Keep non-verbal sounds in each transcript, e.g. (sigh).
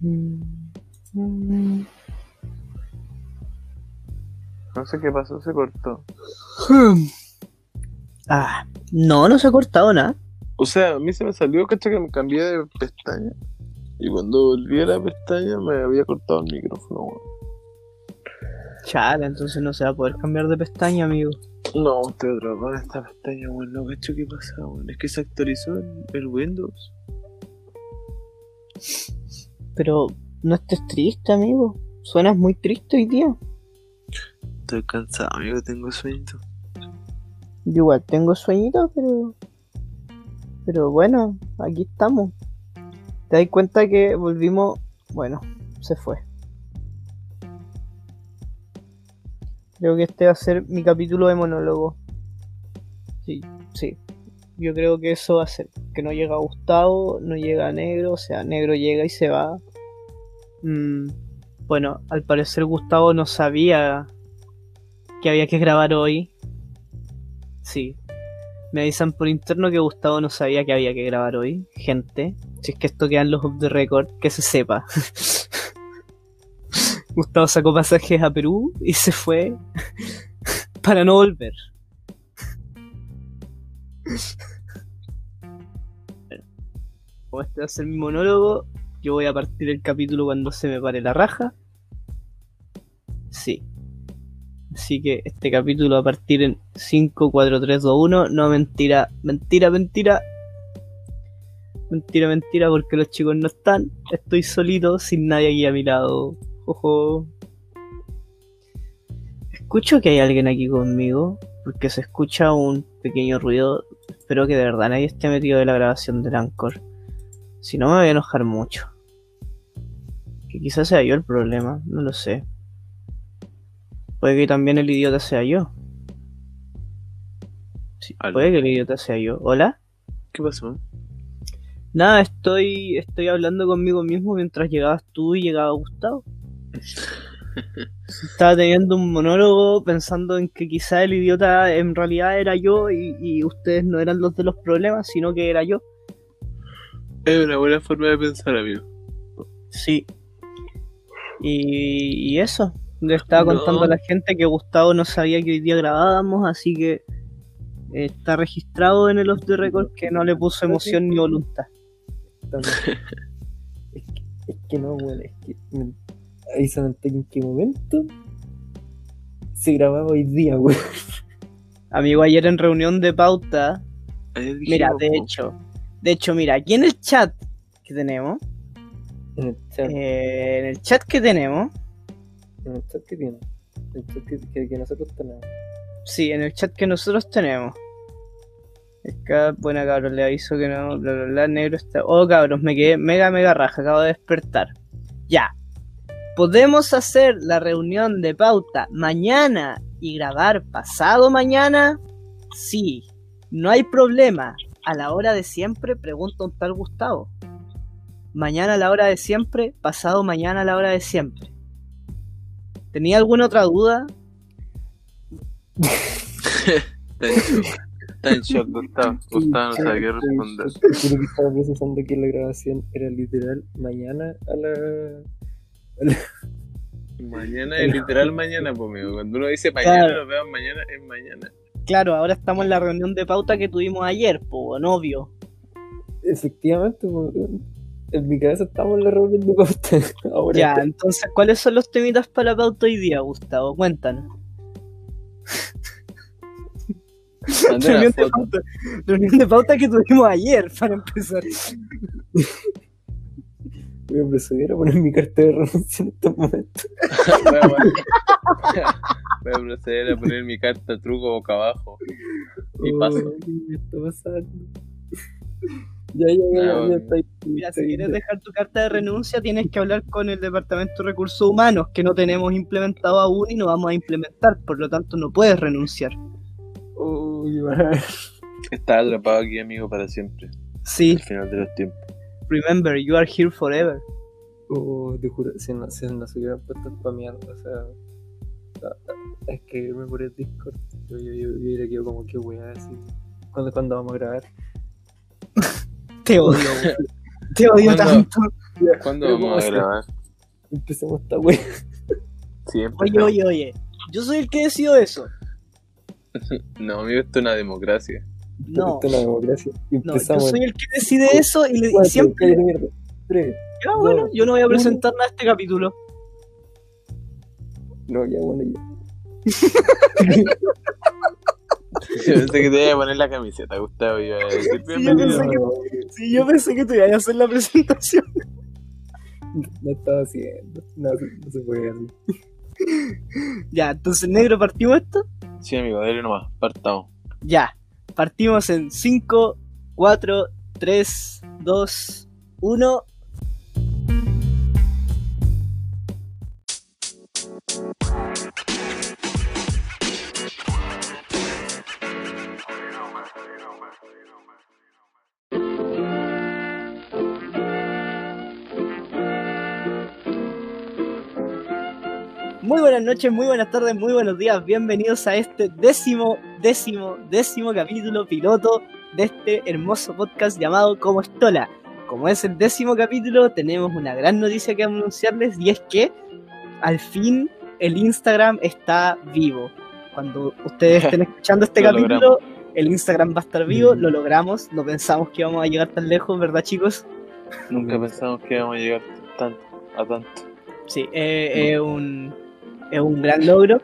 No sé qué pasó, se cortó. Ah, no, no se ha cortado nada. O sea, a mí se me salió, cacha, que me cambié de pestaña. Y cuando volví a la pestaña me había cortado el micrófono, weón. Chale, entonces no se va a poder cambiar de pestaña, amigo. No, estoy atrapado en esta pestaña, weón. No cacho qué pasa, weón. Es que se actualizó el, el Windows. Pero no estés triste, amigo. Suenas muy triste hoy día. Estoy cansado, amigo, tengo sueño. Yo igual tengo sueñito, pero. Pero bueno, aquí estamos. Te das cuenta que volvimos. Bueno, se fue. Creo que este va a ser mi capítulo de monólogo. Sí, sí. Yo creo que eso va a ser. Que no llega Gustavo, no llega Negro, o sea, Negro llega y se va. Mm, bueno, al parecer Gustavo no sabía que había que grabar hoy. Sí. Me avisan por interno que Gustavo no sabía que había que grabar hoy. Gente, si es que esto quedan los off the record, que se sepa. (laughs) Gustavo sacó pasajes a Perú y se fue (laughs) para no volver. (laughs) Bueno, como este va a ser mi monólogo, yo voy a partir el capítulo cuando se me pare la raja. Sí. Así que este capítulo va a partir en 5, 4, 3, 2, 1. No, mentira, mentira, mentira. Mentira, mentira, porque los chicos no están. Estoy solito, sin nadie aquí a mi lado. Ojo. Escucho que hay alguien aquí conmigo, porque se escucha un pequeño ruido. Espero que de verdad nadie esté metido de la grabación del Anchor. Si no, me voy a enojar mucho. Que quizás sea yo el problema, no lo sé. Puede que también el idiota sea yo. Sí, puede que el idiota sea yo. ¿Hola? ¿Qué pasó? Nada, estoy, estoy hablando conmigo mismo mientras llegabas tú y llegaba Gustavo. (laughs) Estaba teniendo un monólogo pensando en que quizá el idiota en realidad era yo y, y ustedes no eran los de los problemas, sino que era yo. Es una buena forma de pensar, amigo. Sí. Y, y eso. Le estaba No. contando a la gente que Gustavo no sabía que hoy día grabábamos, así que eh, está registrado en el off the record que no le puso emoción ni voluntad. Es que, es que no, weón, es que me- avísame en qué momento se grababa hoy día, weón. Amigo, ayer en reunión de pauta, mira, de hecho, de hecho, mira, aquí en el chat que tenemos, En el chat, eh, en el chat que tenemos, en el chat que tiene. El chat que, que- que nosotros tenemos. sí, en el chat que nosotros tenemos. Acá, bueno, cabros, le aviso que no, bla, bla, bla, negro está. Oh, cabros, me quedé mega, mega raja, acabo de despertar. Ya. ¿Podemos hacer la reunión de pauta mañana y grabar pasado mañana? Sí, no hay problema. A la hora de siempre, pregunta un tal Gustavo. Mañana a la hora de siempre, pasado mañana a la hora de siempre. ¿Tenía alguna otra duda? Está en shock. Está en shock, Gustavo. Gustavo no sabe qué responder. Creo que estaba procesando que la grabación era literal mañana a la. Mañana es literal mañana, pues, amigo. Cuando uno dice mañana, Claro. lo vean mañana, es mañana. Claro, ahora estamos en la reunión de pauta que tuvimos ayer, po, novio. Efectivamente, weón. En mi cabeza estamos en la reunión de pauta. (laughs) Ahora Ya, entonces, ¿cuáles son los temitas para la pauta hoy día, Gustavo? Cuéntanos. Reunión de, pauta, reunión de pauta que tuvimos ayer, para empezar. voy a proceder a poner mi carta de renuncia en estos momentos. (laughs) Voy a poner- Voy a proceder a poner mi carta truco boca abajo. Y Oh, paso. ¿Qué está pasando? Ya, ya, ya, ya, ya está ahí. Mira, está si quieres dejar tu carta de renuncia, tienes que hablar con el Departamento de Recursos Humanos, que no tenemos implementado aún y no vamos a implementar, por lo tanto no puedes renunciar. Uy, man. Está atrapado aquí, amigo, para siempre. Sí, Al final de los tiempos. remember, you are here forever. Oh, te juro, si no, si no se hubieran puesto a o sea, a, a- a escribirme por el Discord, yo, yo, yo, yo quedado como que weá, así. ¿Cuándo, ¿Cuándo vamos a grabar? (laughs) Te odio. Te odio ¿Cuándo? tanto. ¿Cuándo Pero ¿cómo vamos a grabar? Empecemos esta wea. Siempre. Oye, oye, oye. Yo soy el que decido eso. (laughs) No, amigo, esto es una democracia. No, Esto es una democracia. No, yo soy el que decide eso y, le- y Cuatro, siempre. Tres. Ya, bueno, dos, yo no voy a uno. presentar nada a este capítulo. No, ya, bueno, ya. (laughs) Yo pensé que te iba a poner la camiseta, Gustavo. y Iba a decir, Sí, yo pensé que- Sí, yo pensé que te ibas a hacer la presentación. No estaba haciendo. No, no se puede hacer. Ya, entonces, negro, ¿partimos esto? Sí, amigo, dale nomás, partamos. Ya, partimos en 5, 4, 3, 2, 1. Noches, muy buenas tardes, muy buenos días. Bienvenidos a este décimo, décimo, décimo capítulo piloto de este hermoso podcast llamado Como Estola. Como es el décimo capítulo, tenemos una gran noticia que anunciarles y es que al fin el Instagram está vivo. Cuando ustedes estén (laughs) escuchando este Lo capítulo, el Instagram va a estar vivo, lo logramos, no pensamos que íbamos a llegar tan lejos, ¿verdad chicos? Nunca pensamos que íbamos a llegar tanto, a tanto. Sí, eh, es un, es un gran logro.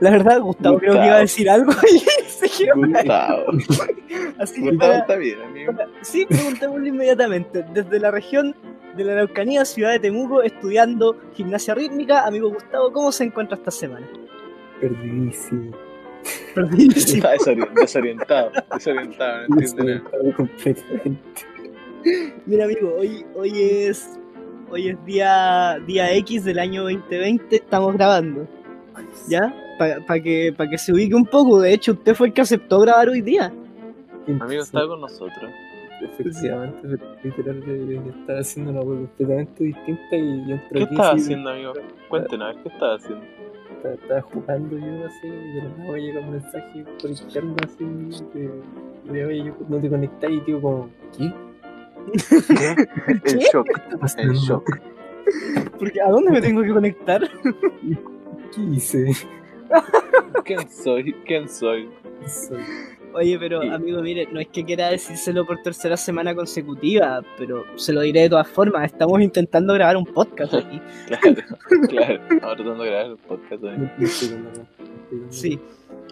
La verdad, Gustavo creo que iba a Gustavo. decir algo (laughs) y se giró. Gustavo. (laughs) Así que Gustavo para- está bien, amigo. Sí, preguntémosle inmediatamente. Desde la región de la Araucanía, ciudad de Temuco, estudiando gimnasia rítmica, amigo Gustavo, ¿cómo se encuentra esta semana? Perdidísimo. Perdidísimo. Está desori- desorientado, desorientado, no entiende nada. Completamente. Mira, amigo, hoy, hoy es hoy es día, día X del año 2020, estamos grabando. ¿Ya? Para que, pa que se ubique un poco. De hecho, usted fue el que aceptó grabar hoy día. Amigo, está con nosotros. Efectivamente, pero literal estar haciendo una web completamente distinta y yo entro ¿Qué aquí estaba haciendo, amigo? Cuéntenos, a ver, ¿qué estaba haciendo? Estaba, estaba jugando yo así, y de la nada llega un mensaje por interno así de, de oye, yo no te conectas y digo como, ¿qué? (laughs) El ¿Qué? shock, está pasando? el shock. Porque ¿a dónde me tengo que conectar? (laughs) ¿Qué hice? ¿Quién soy? ¿Quién soy? Soy- Oye, pero Sí. amigo, mire, no es que quiera decírselo por tercera semana consecutiva, pero se lo diré de todas formas. Estamos intentando grabar un podcast (laughs) aquí. Claro, claro. Ahora tratando de grabar el podcast, con la- Sí.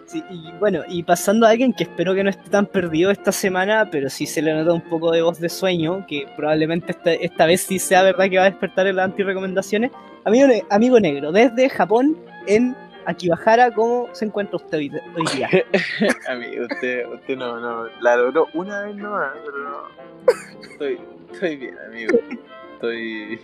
Sí, y bueno, y pasando a alguien que espero que no esté tan perdido esta semana, pero sí se le nota un poco de voz de sueño, que probablemente esta, esta vez sí sea verdad que va a despertar en las antirecomendaciones. Amigo, amigo negro, desde Japón en Akibahara, ¿cómo se encuentra usted hoy, hoy día? (laughs) Amigo, usted, usted no, no, la logró una vez nomás, pero no. Estoy, estoy bien, amigo. Estoy.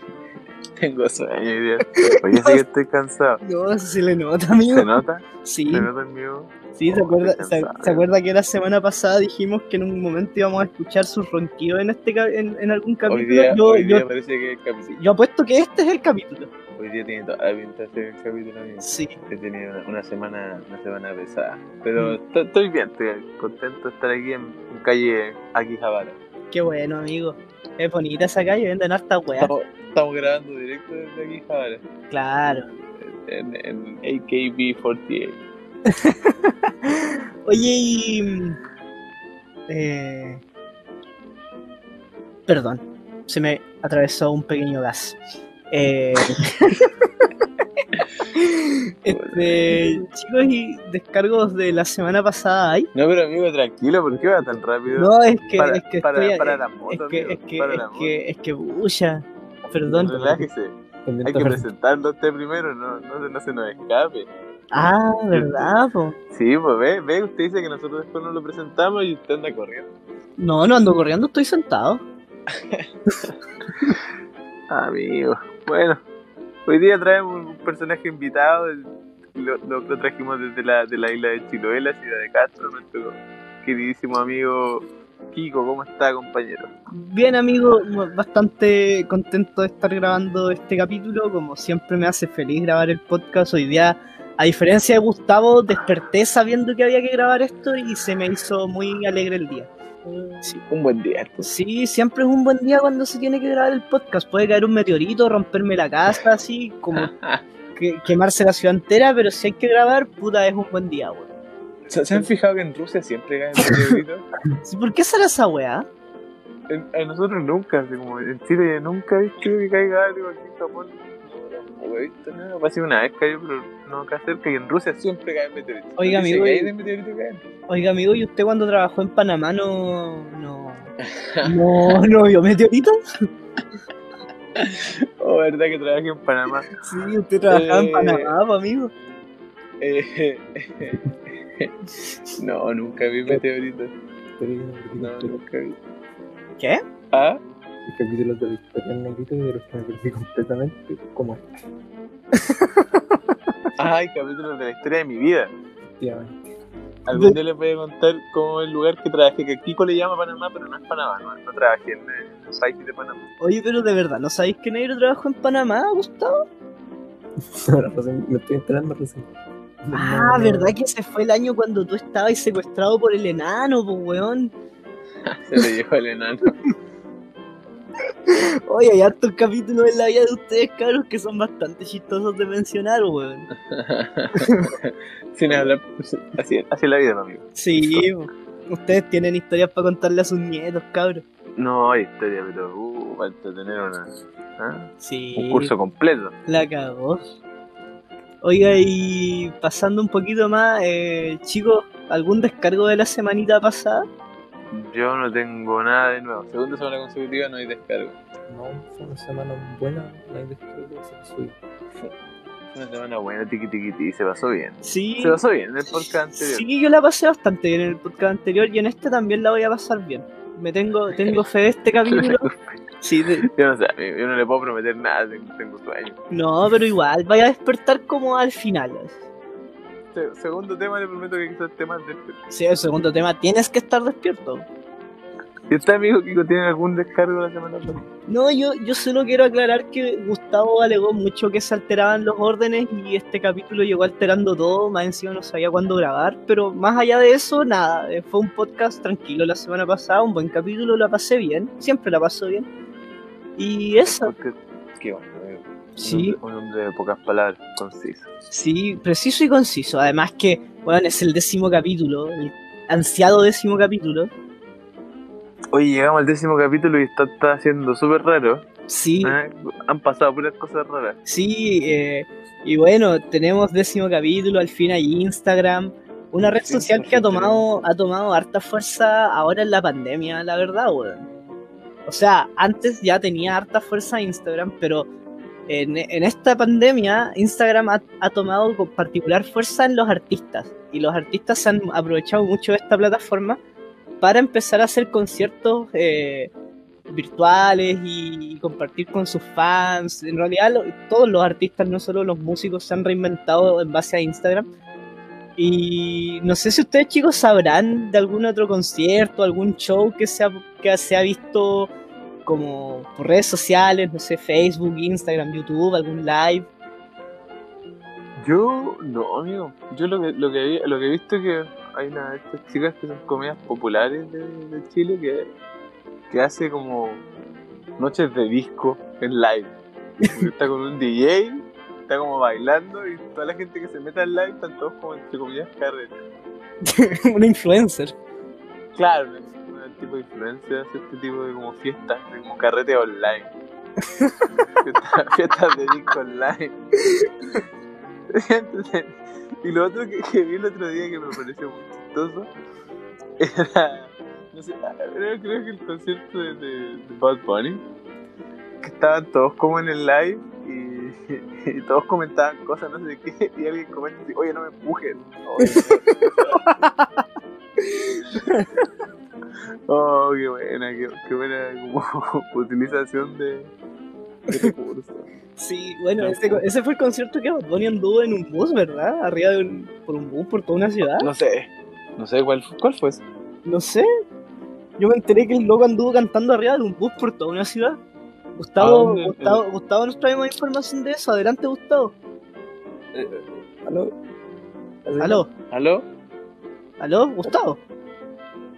(laughs) Tengo sueño hoy día. Sé que estoy cansado. No, eso se le nota, amigo. ¿Se nota? Sí, ¿Se nota, amigo? sí, ¿se Oh, acuerda, se, acuerda que la semana pasada dijimos que en un momento íbamos a escuchar sus ronquidos en, este, ca- en, en algún Hoy capítulo? día, yo, hoy día yo, parece que es el capítulo. yo apuesto que este es el capítulo. Hoy día tiene toda la pinta de ser el capítulo, amigo. Sí. He tenido una, una semana, una semana pesada. Pero Mm. estoy, estoy bien, estoy contento de estar aquí en, en calle Akihabara. Qué bueno, amigo. Es bonita esa calle, venden harta weá. Estamos, estamos grabando directo desde Akihabara. Claro. En, en AKB48. (laughs) Oye, y. mm, Eh... Perdón, se me atravesó un pequeño gas. Eh... (laughs) este, chicos, y descargos de la semana pasada hay. No, pero amigo, tranquilo, ¿por qué va tan rápido? No, es que, para, es que para, estoy. para la es moto, que, amigo, es que, para es la moto. que, es que, bulla. Perdón. Relájese. Hay que presentarlo a usted primero, no, no, se- no se nos escape. Ah, ¿verdad, po? Sí, pues ve, ve, usted dice que nosotros después no lo presentamos y usted anda corriendo. No, no ando corriendo, estoy sentado. (laughs) Amigo, bueno, hoy día traemos un personaje invitado, lo, lo trajimos desde la, de la isla de Chiloé, la ciudad de Castro, nuestro queridísimo amigo Kiko, ¿cómo está compañero? Bien, amigo, bastante contento de estar grabando este capítulo. Como siempre, me hace feliz grabar el podcast. Hoy día A diferencia de Gustavo, desperté sabiendo que había que grabar esto y se me hizo muy alegre el día. Sí, un buen día. Sí, siempre es un buen día cuando se tiene que grabar el podcast. Puede caer un meteorito, romperme la casa, así como (laughs) que- quemarse la ciudad entera, pero si hay que grabar, puta, es un buen día, weón. ¿Se, se han fijado que en Rusia siempre caen meteoritos? (laughs) Sí, ¿Por qué será esa weá? en, en nosotros nunca, así como en Chile nunca he visto que caiga algo aquí en Japón. No, no he visto nada. Parece que una vez cayó, pero no acá cerca. Y en Rusia siempre caen meteoritos. Oiga, amigo, de meteoritos caen. Oiga, amigo, ¿y usted cuando trabajó en Panamá no. no. (laughs) no, no vio meteoritos? (laughs) Oh, verdad que trabajé en Panamá. Sí, usted trabajaba en Eh. Panamá, po, amigo. Eh, (laughs) no, nunca vi meteoritos. No, nunca vi. ¿Qué? ¿Ah? Capítulos de la historia en negrito y de los que me perdí completamente, como este, Ay, capítulos de la historia de mi vida. efectivamente. Algún día les voy a contar cómo el lugar que trabajé, que Kiko le llama Panamá, pero no es Panamá, no, no trabajé en el país de Panamá. Oye, pero de verdad, ¿no sabéis que Negro trabajó en Panamá, Gustavo? (laughs) Ahora recién- me estoy enterando recién. Ah, No, no, ¿verdad que ese fue el año cuando tú estabas secuestrado por el enano, pues, weón? (laughs) Se le llevó el enano. (laughs) Oye, hay hartos capítulos en la vida de ustedes, cabros, que son bastante chistosos de mencionar, weón. (laughs) Sin hablar, así, así es la vida, amigo. Sí, ustedes tienen historias para contarle a sus nietos, cabros. No hay historia, pero uh, falta tener una, ¿ah? Sí. un curso completo. La cagó. Oiga, y pasando un poquito más, eh, chicos, ¿algún descargo de la semanita pasada? Yo no tengo nada de nuevo. Segunda semana consecutiva no hay descargo. No, fue una semana buena, no hay descargo, se subí. Una semana buena, tiqui tiqui tiqui, se pasó bien. Sí. Se pasó bien en el podcast anterior. Sí, yo la pasé bastante bien en el podcast anterior y en este también la voy a pasar bien. Me tengo, tengo fe de este (laughs) capítulo. Sí, de- Yo no sé, yo no le puedo prometer nada, tengo, tengo sueño. no, pero igual, vaya a despertar como al final. Se- segundo tema, le prometo que quizás temas de este. Sí, el segundo tema, tienes que estar despierto. ¿Y usted, amigo Kiko, tiene algún descargo la semana pasada? No, yo, yo solo quiero aclarar que Gustavo alegó mucho que se alteraban los órdenes y este capítulo llegó alterando todo, más encima no sabía cuándo grabar, pero más allá de eso, nada, eh, fue un podcast tranquilo la semana pasada, un buen capítulo, la pasé bien, siempre la paso bien. Y eso, qué bueno, sí, Un hombre de pocas palabras, conciso. sí, preciso y conciso, además que, bueno, es el décimo capítulo, el ansiado décimo capítulo, Oye, llegamos al décimo capítulo y está, está haciendo súper raro. sí. ¿eh? Han pasado puras cosas raras. Sí, eh, y bueno, tenemos décimo capítulo, al fin hay Instagram, una red Sí, social que ha tomado, ha tomado harta fuerza ahora en la pandemia, la verdad, weón. O sea, antes ya tenía harta fuerza Instagram, pero en, en esta pandemia Instagram ha, ha tomado particular fuerza en los artistas. Y los artistas se han aprovechado mucho de esta plataforma para empezar a hacer conciertos eh, virtuales y, y compartir con sus fans. En realidad, lo- todos los artistas, no solo los músicos, se han reinventado en base a Instagram. Y no sé si ustedes, chicos, sabrán de algún otro concierto, algún show que se ha, que se ha visto como por redes sociales, no sé, Facebook, Instagram, YouTube, algún live. Yo, no, amigo. Yo lo que, lo que, vi- lo que he visto es que hay una de estas chicas que son comedias populares de, de Chile que, que hace como noches de disco en live. Está con un DJ, está como bailando y toda la gente que se mete al live están todos como entre comillas carretes. (laughs) Una influencer. Claro, tipo de influencia hace este tipo de como fiestas, de como carrete online. (laughs) fiestas, fiestas de disco online. Y lo otro que, que vi el otro día que me pareció muy chistoso era, no sé, era creo que el concierto de, de, de Bad Bunny, que estaban todos como en el live y, y todos comentaban cosas, no sé qué, y alguien comenta así, oye, no me empujen. Oye, (laughs) Oh, qué buena, qué, qué buena como (laughs) utilización de, de (laughs) recursos. Sí, bueno, ese, ese fue el concierto que Bad Bunny anduvo en un bus, ¿verdad? Arriba de un, por un bus por toda una ciudad. No sé, no sé cuál, cuál fue ese. No sé. Yo me enteré que el loco anduvo cantando arriba de un bus por toda una ciudad. ¿A Gustavo, dónde? Gustavo, Gustavo nos trae más información de eso. Adelante, Gustavo. Eh, ¿Aló? ¿Aló? ¿Aló? ¿Aló? ¿Gustavo?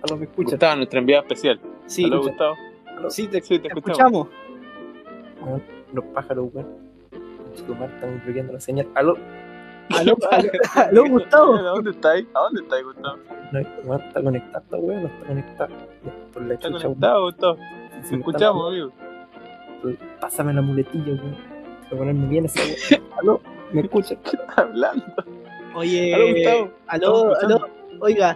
¿Aló? ¿Me escuchas? Gustavo, nuestra enviada especial. Sí, ¿Aló, te- Gustavo? sí, te, Sí, te te escuchamos. escuchamos. Los pájaros, weón. Chico, Mar, están bloqueando la señal. ¿Aló? ¿Aló? (laughs) ¿Aló? ¿Aló, Gustavo? ¿A dónde estáis? ¿A dónde estáis, Gustavo? No, está conectado, esta weón, no está conectado. Por la ¿Está chucha, conectado, Gustavo? Si está escuchamos, amigo. hablando, Pásame la muletilla, weón. Para ponerme bien esa weón. ¿Aló? ¿Me escuchas? ¿Qué estás (laughs) hablando? Oye, Aló, Gustavo. aló, aló, oiga,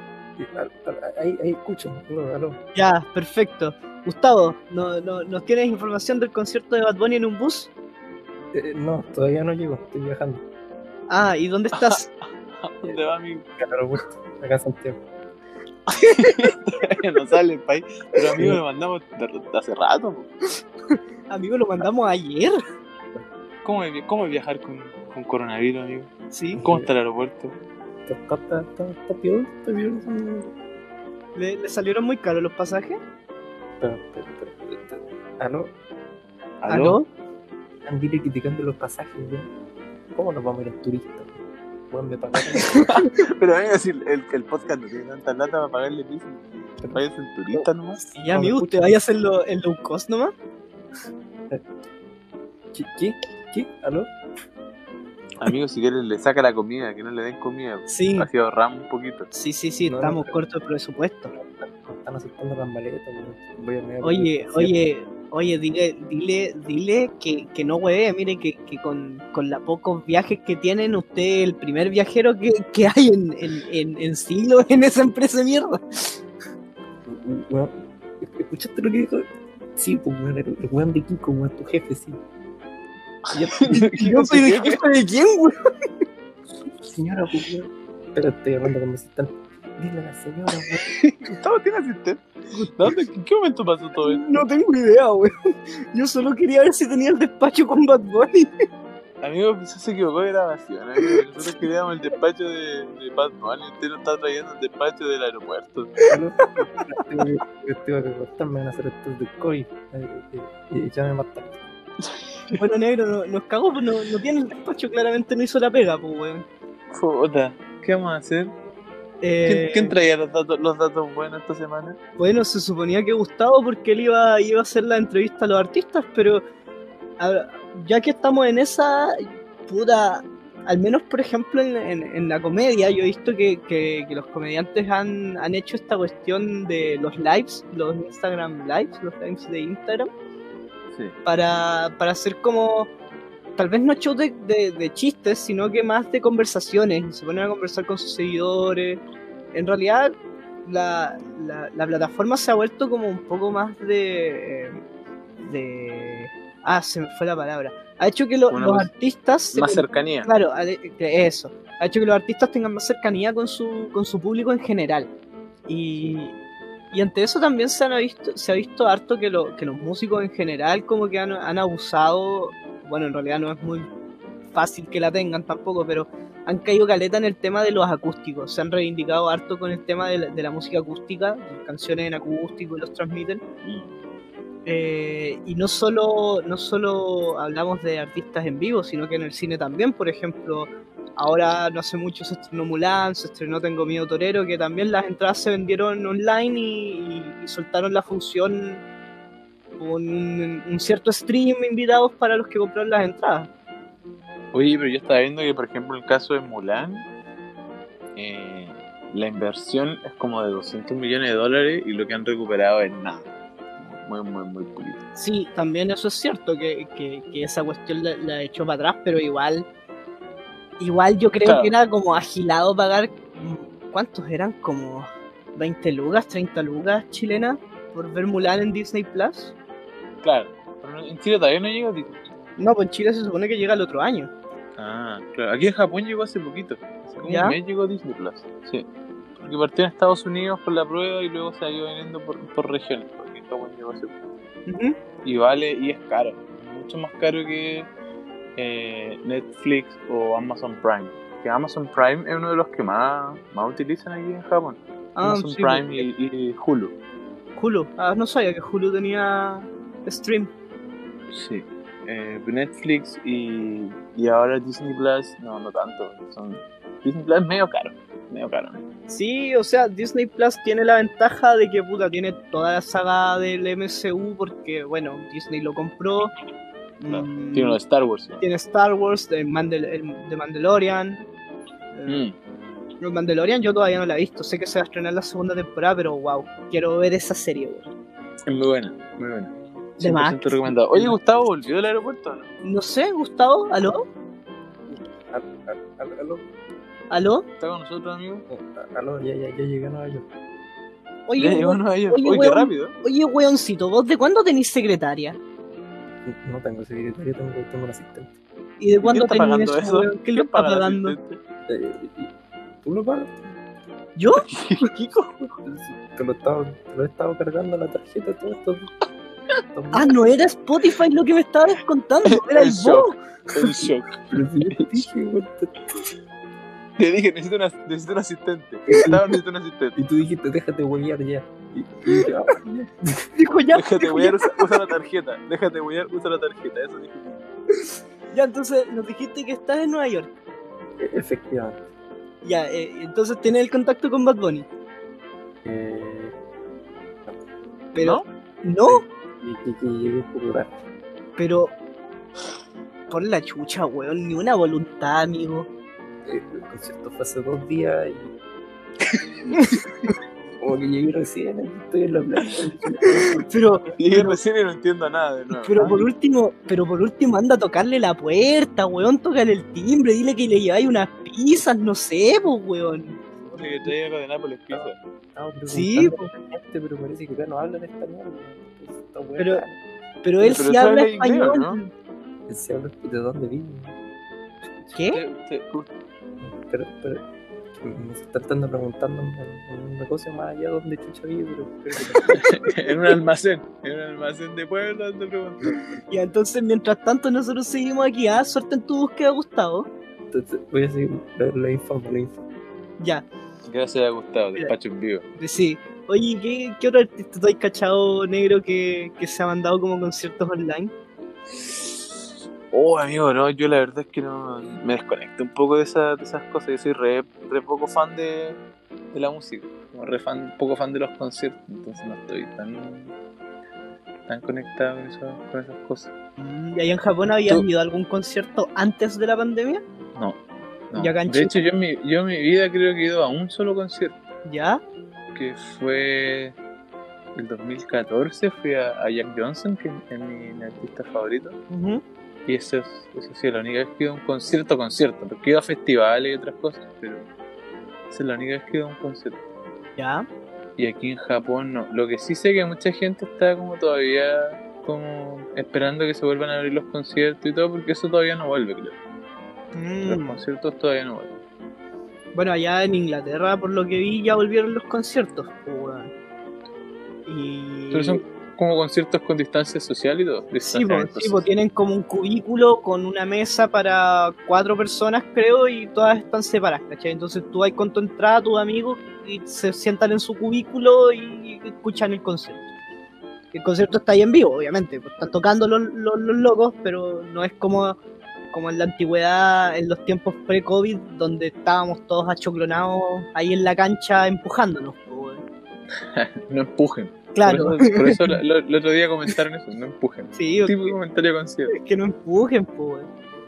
Ahí, ahí escucho. Aló, aló. ya, perfecto. Gustavo, ¿no, no, ¿nos tienes información del concierto de Bad Bunny en un bus? Eh, no, todavía no llego, estoy viajando. Ah, ¿y dónde estás? (laughs) ¿A dónde va? Acá al aeropuerto, acá a Santiago. (laughs) no sale el país. Pero, amigo, lo mandamos de, de hace rato. Amigo, lo mandamos ayer. ¿Cómo es, cómo es viajar con, con coronavirus, amigo? Sí. ¿Cómo está el aeropuerto? Está, está, está, está peor, está peor. ¿Le, le salieron muy caros los pasajes? Pero, pero, pero, pero, pero, ¿Aló? ¿Aló? Están dile criticando los pasajes, weón. ¿Cómo nos vamos a ir en turista? Weón, me pagaron. (laughs) Pero, amigo, si el, el podcast no tiene tanta plata para pagarle piso. Te vayas en turista nomás. Sí, amigo, ¿usted vaya a hacerlo en low cost nomás? ¿Qué? ¿Qué? ¿Qué? ¿Aló? (laughs) Amigo, si quieres, le saca la comida, que no le den comida. Sí, Así ahorramos un poquito. sí, sí, sí, No, estamos cortos de presupuesto. Están aceptando las maletas, weón. Voy a mear Oye, oye, oye, dile, dile, dile que, que no hueve, mire que, que con, con los pocos viajes que tienen, usted es el primer viajero que, que hay en, en, en, en siglos (laughs) en esa empresa de mierda. Weón, ¿escuchaste lo que dijo? Sí, pues, el, el weón de Kiko, weón, tu jefe, sí. (laughs) Yo soy el jefe de quién, güey. Señora, pues, weón. Espera, estoy hablando con mi asistente. Dile a la señora, weón. Gustavo tiene asistente. ¿Dónde, ¿En qué momento pasó todo esto? No tengo idea, güey. Yo solo quería ver si tenía el despacho con Bad Bunny. Amigo, quizás se equivocó de grabación. Amigo. Nosotros queríamos el despacho de, de Bad Bunny. Usted nos está trayendo el despacho del aeropuerto. Me van a hacer estos de COVID. Eh, eh, ya me mataron. (laughs) Bueno, negro, no- nos cagó, pues no, no tiene el despacho, claramente no hizo la pega, pues, weón. Puta, ¿qué vamos a hacer? Eh, ¿Quién, quién traía los datos, los datos buenos esta semana? Bueno, se suponía que Gustavo porque él iba, iba a hacer la entrevista a los artistas, pero a- ya que estamos en esa, puta, al menos por ejemplo en, en- en la comedia, yo he visto que, que- que los comediantes han, han hecho esta cuestión de los lives, los Instagram lives, los lives de Instagram, Sí. para, para hacer como, tal vez no shows de, de- de chistes, sino que más de conversaciones, se ponen a conversar con sus seguidores. En realidad, la, la, la plataforma se ha vuelto como un poco más de... eh, de ah, se me fue la palabra. Ha hecho que lo- los más- artistas... Más cercanía. Claro, eso. Ha hecho que los artistas tengan más cercanía con su, con su público en general. Y, y ante eso también se, han visto, se ha visto harto que, lo, que los músicos en general como que han, abusado, bueno, en realidad no es muy fácil que la tengan tampoco, pero han caído caleta en el tema de los acústicos. Se han reivindicado harto con el tema de la, de la música acústica, canciones en acústico y los transmiten. Eh, y no solo, no solo hablamos de artistas en vivo, sino que en el cine también, por ejemplo, ahora no hace mucho se estrenó Mulan, se estrenó Tengo Miedo Torero, que también las entradas se vendieron online y, soltaron la función con un, un cierto stream invitados para los que compraron las entradas. Oye, pero yo estaba viendo que, por ejemplo, el caso de Mulan, eh, la inversión es como de 200 millones de dólares y lo que han recuperado es nada. Muy, muy, muy poquito. Sí, también eso es cierto, que, que- que esa cuestión la, la echó para atrás, pero igual, igual yo creo Claro. que era como agilado pagar, ¿cuántos eran? Como 20 lucas, 30 lucas chilenas por ver Mulan en Disney Plus. Claro, pero en Chile todavía no llega. Disney. No, pues en Chile se supone que llega el otro año. Ah, claro. Aquí en Japón llegó hace poquito. Hace como ¿Ya? un mes llegó Disney Plus. Sí. Porque partió en Estados Unidos por la prueba y luego se ha ido viniendo por, por regiones. Y vale, y es caro. Mucho más caro que eh, Netflix o Amazon Prime. Que Amazon Prime es uno de los que más, más utilizan aquí en Japón. Ah, Amazon sí, Prime y, y Hulu. Hulu. Ah, no sabía que Hulu tenía stream. Sí. eh, Netflix y, y ahora Disney Plus, no, no tanto. Son, Disney Plus es medio caro, medio caro. Sí, o sea, Disney Plus tiene la ventaja de que puta tiene toda la saga del MCU porque, bueno, Disney lo compró. Claro, Mm, Tiene uno de Star Wars. ¿no? tiene Star Wars, de, Mandal- el- de Mandalorian. Eh, Mm. el Mandalorian yo todavía no la he visto, sé que se va a estrenar la segunda temporada, pero wow, quiero ver esa serie, weón. Es muy buena, muy buena. De más. 100% recomendado. Oye, Gustavo, ¿volvió del aeropuerto o no? No sé, Gustavo, ¿aló? Al- al- al- Aló, ¿Aló? ¿Está con nosotros, amigo? eh, aló, ya, ya, ya llegué a Nueva York. Oye, Ya llegó weón- Nueva York. oye, Oye, qué rápido. oye, weoncito, ¿vos de cuándo tenés secretaria? No tengo secretaria, tengo, tengo un asistente. ¿Y de cuándo tenés pagando eso, weón? ¿Qué ¿Quién le está pagando? Eh, ¿Tú lo pagas? ¿Yo? (laughs) Kiko. Te lo, estaba, te lo he estado cargando a la tarjeta todo esto. Ah, no era Spotify lo que me estabas contando, era (laughs) el El shock. El shock. Pero si yo te dije, weón, (laughs) te- dije, necesito, una, necesito un asistente. (laughs) Gustavo necesito un asistente. Y tú dijiste, déjate huevear ya. Y, y dije, ah, ya. (laughs) Dijo ya, Déjate ya. usa, usa la tarjeta. Déjate huear, usa la tarjeta. Eso dije. Ya, entonces nos dijiste que estás en Nueva York. E- Efectivamente. Ya, eh, entonces tienes el contacto con Bad Bunny. Eh, Pero, ¿no? tarde. Pero, por la chucha, weón, ni una voluntad, amigo. El concierto fue hace dos días y. (laughs) Como que llegué recién, estoy en la playa. Pero, Llegué Pero- recién y no entiendo nada de nuevo. pero por último, pero por último anda a tocarle la puerta, weón, tócale el timbre, dile que le lleváis unas pizzas, no sé, pues, weón. Que traía algo de Nápoles Pizza. Sí, gente, pero parece que acá no hablan español. weón. Entonces, esta weá Pero-. Pero él Pero sí habla inglés, español. ¿no? Él se habla de dónde vive. ¿Qué? Te- te- Pero, pero me está tratando preguntando un negocio más allá donde chucha vive, (laughs) en un almacén. En un almacén de pueblo te pregunto. Y entonces, mientras tanto, nosotros seguimos aquí, ah, suerte en tu búsqueda, Gustavo. Entonces voy a seguir la, la info, la info. Ya, Gracias a Gustavo, despacho en vivo. sí. Oye, ¿qué, qué otro artista tú has cachado negro que, que se ha mandado como conciertos online? Oh, amigo, no, yo la verdad es que no me desconecto un poco de, esa- de esas cosas. Yo soy re, re poco fan de, de la música, como re fan, poco fan de los conciertos, entonces no estoy tan, tan conectado con, eso- con esas cosas. ¿Y ahí en Japón habías Tú- ido a algún concierto antes de la pandemia? No. no. ¿Y acá en De hecho, yo en, mi, yo en mi vida creo que he ido a un solo concierto, ¿Ya? que fue el 2014. Fui a, a Jack Johnson, que es mi, mi artista favorito. Ujú. Y eso, es, eso sí, es la única vez que he ido a un concierto, concierto, porque he ido a festivales y otras cosas, pero esa es la única vez que he ido a un concierto. ¿Ya? Y aquí en Japón no. Lo que sí sé que mucha gente está como todavía como esperando que se vuelvan a abrir los conciertos y todo, porque eso todavía no vuelve, creo. Los Mm. conciertos todavía no vuelven. Bueno, allá en Inglaterra, por lo que vi, ya volvieron los conciertos. pues. Y... Pero son como conciertos con distancia social y todo. Sí, pues, tienen como un cubículo con una mesa para cuatro personas, creo, y todas están separadas, ¿cachai? Entonces tú vas con tu entrada, tus amigos, y se sientan en su cubículo y escuchan el concierto. El concierto está ahí en vivo, obviamente, pues, están tocando los, los, los locos, pero no es como, como en la antigüedad, en los tiempos pre-COVID, donde estábamos todos achoclonados ahí en la cancha empujándonos. (laughs) No empujen. Claro, Por eso, por eso (laughs) lo- lo- el otro día comentaron eso, no empujen. sí, Tipo de comentario concierto. Es que no empujen, pues.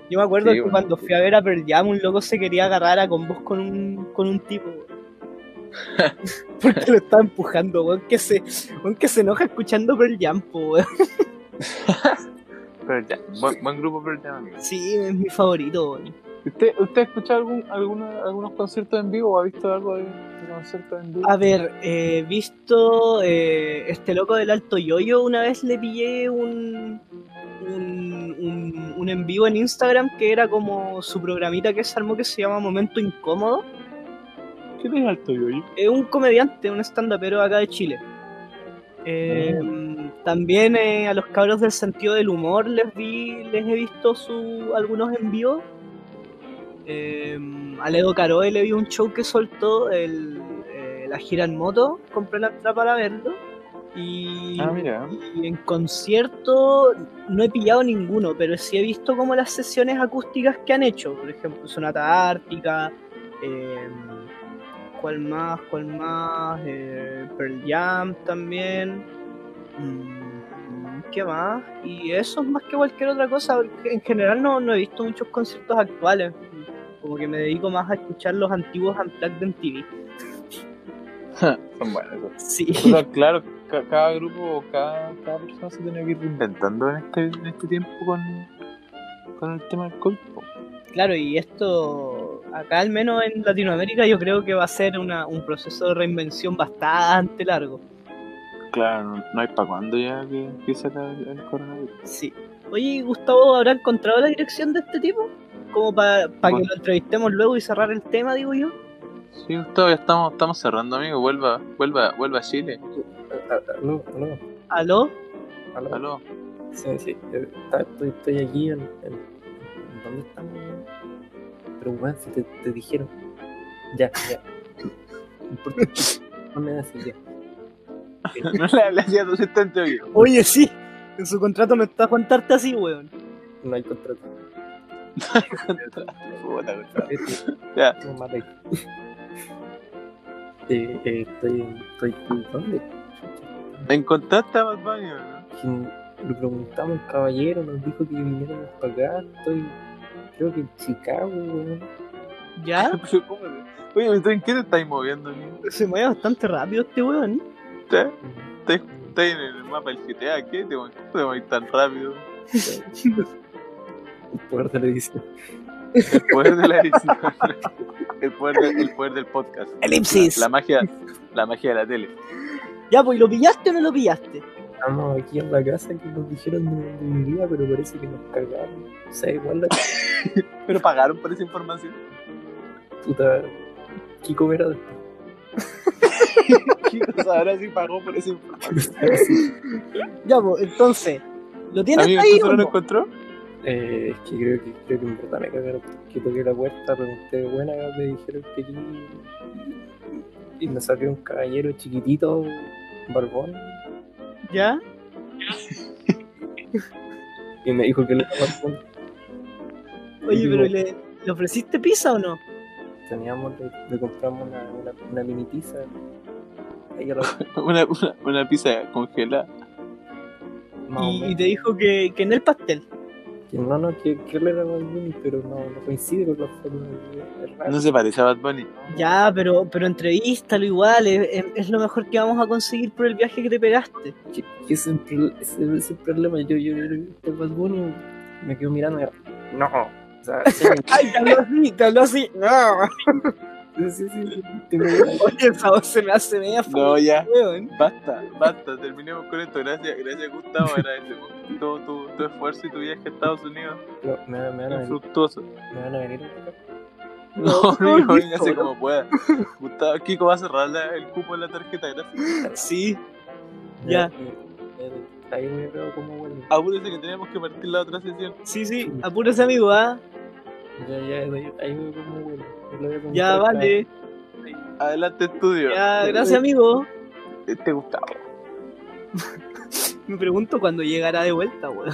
Yo me acuerdo Sí, que bueno, cuando fui a ver a Pearl Jam, un loco se quería agarrar a combos con un, con un tipo. (laughs) Porque lo estaba empujando, weón, que se, weón, que se enoja escuchando Pearl Jam, po, weón. (laughs) Pero ya, buen, buen grupo Pearl Jam, amigo. Sí, es mi favorito, weón. ¿Usted, ¿Usted ha escuchado algún, alguna- algunos conciertos en vivo o ha visto algo de, de conciertos en vivo? A ver, he visto eh, este loco del Alto Yoyo, una vez le pillé un, un, un, un en vivo en Instagram que era como su programita que se armó que se llama Momento Incómodo. ¿Qué es alto yoyo? Es un comediante, un stand-upero acá de Chile. Eh, También eh, a los cabros del sentido del humor les vi, les he visto su, algunos en vivo. Eh, a Ledo Caroe le vi un show que soltó el, eh, la gira en moto, compré la entrada para verlo. Y, Ah, mira. y en concierto no he pillado ninguno, pero sí he visto como las sesiones acústicas que han hecho. Por ejemplo, Sonata Ártica, eh, ¿cuál más? ¿Cuál más? Eh, Pearl Jam también. Mm, ¿Qué más? Y eso es más que cualquier otra cosa. porque En general no, no he visto muchos conciertos actuales. Como que me dedico más a escuchar los antiguos Unplugged de MTV. Son buenos. Sí. Claro, ca- cada grupo, cada, cada persona se tiene que ir reinventando en este, en este tiempo con, con el tema del COVID. po. Claro, y esto acá al menos en Latinoamérica yo creo que va a ser una, un proceso de reinvención bastante largo. Claro, no, no hay para cuándo ya que empiece el, el coronavirus. Sí. Oye, ¿y Gustavo, ¿habrá encontrado la dirección de este tipo? Como para que Bueno. lo entrevistemos luego y cerrar el tema, digo yo. Sí, Gustavo, ya estamos, estamos cerrando, amigo. Vuelva, vuelva, vuelva a Chile. Ah, ah, Aló, aló, ¿Aló? aló. Aló. Sí, sí, eh, estoy, estoy aquí en, en, ¿Dónde estamos? Pero weón, si te, te dijeron. Ya, ya. No me das ya. (laughs) No le hables así a tu asistente, oye. Oye, sí. En su contrato no está contarte así, weón. No hay contrato. Puta, Ya. no. Eh, eh, estoy, estoy, ¿dónde? ¿Encontraste a Bad Bunny no? Le preguntamos al caballero, nos dijo que viniéramos para acá. Estoy, creo que en Chicago, weón. ¿Ya? (laughs) Pero, ¿cómo se- Oye, ¿tú ¿en qué te estáis moviendo, amigo? Se mueve bastante rápido este weón. ¿Estás estás en el mapa del GTA? ¿Qué? ¿Te mueves ¿Cómo te mueves tan rápido? (laughs) El poder de la edición. El poder de la edición. El poder, de- el poder del podcast. Elipsis. La, la magia, la magia de la tele. Ya, pues, ¿lo pillaste o no lo pillaste? Estamos aquí en la casa que nos dijeron de dónde vivía, pero parece que nos cagaron. O sea, igual la (laughs) Pero pagaron por esa información. puta Kiko Vera Chicos, ahora sí pagó por esa información. Ya, pues, entonces, ¿lo tienes Amigo, ahí ¿tú o solo lo no? encontró? Eh, es que creo que creo que en verdad me cagaron porque toqué la puerta, pregunté, buena, me dijeron que aquí y me salió un caballero chiquitito, barbón, ¿Ya? (laughs) y me dijo que no era barbón. Oye, Digo, pero ¿le, ¿le ofreciste pizza o no? teníamos, le, le compramos una, una, una mini pizza. Ahí a la, (laughs) Una, una, una pizza congelada. más o Y, y te dijo que, que en el pastel. Que no, no, que, que él era barbón, pero no, no coincide con la forma de. No se parece a Bad Bunny. Ya, pero, pero entrevístalo igual, es, es- es lo mejor que vamos a conseguir por el viaje que te pegaste. que, es el es problema. Yo, yo, yo, Bad Bunny me quedo mirando y no, o sea, (laughs) sí, Ay, te habló así, te habló así. No. (laughs) sí, sí, sí. (laughs) Oye, esa voz se me hace media No, ya. weón. Basta, basta, terminemos con esto. Gracias, gracias Gustavo. Agradecemos todo tu, tu esfuerzo y tu viaje a Estados Unidos. No, me, van- me van a venir, fructuoso. me van a venir. No, no, véngase ¿no? como pueda. Gustavo, Kiko va a cerrar la- el cupo en la tarjeta, gracias. Sí. Ya. Ahí me veo como bueno. Apúrese que tenemos que partir la otra sesión. Sí, sí, apúrese amigo, ¿ah? Ya, ya, ahí ahí me veo como bueno. Ya, vale. Adelante, estudio. Ya, gracias amigo. Este Gustavo. (laughs) Me pregunto cuándo llegará de vuelta, weón.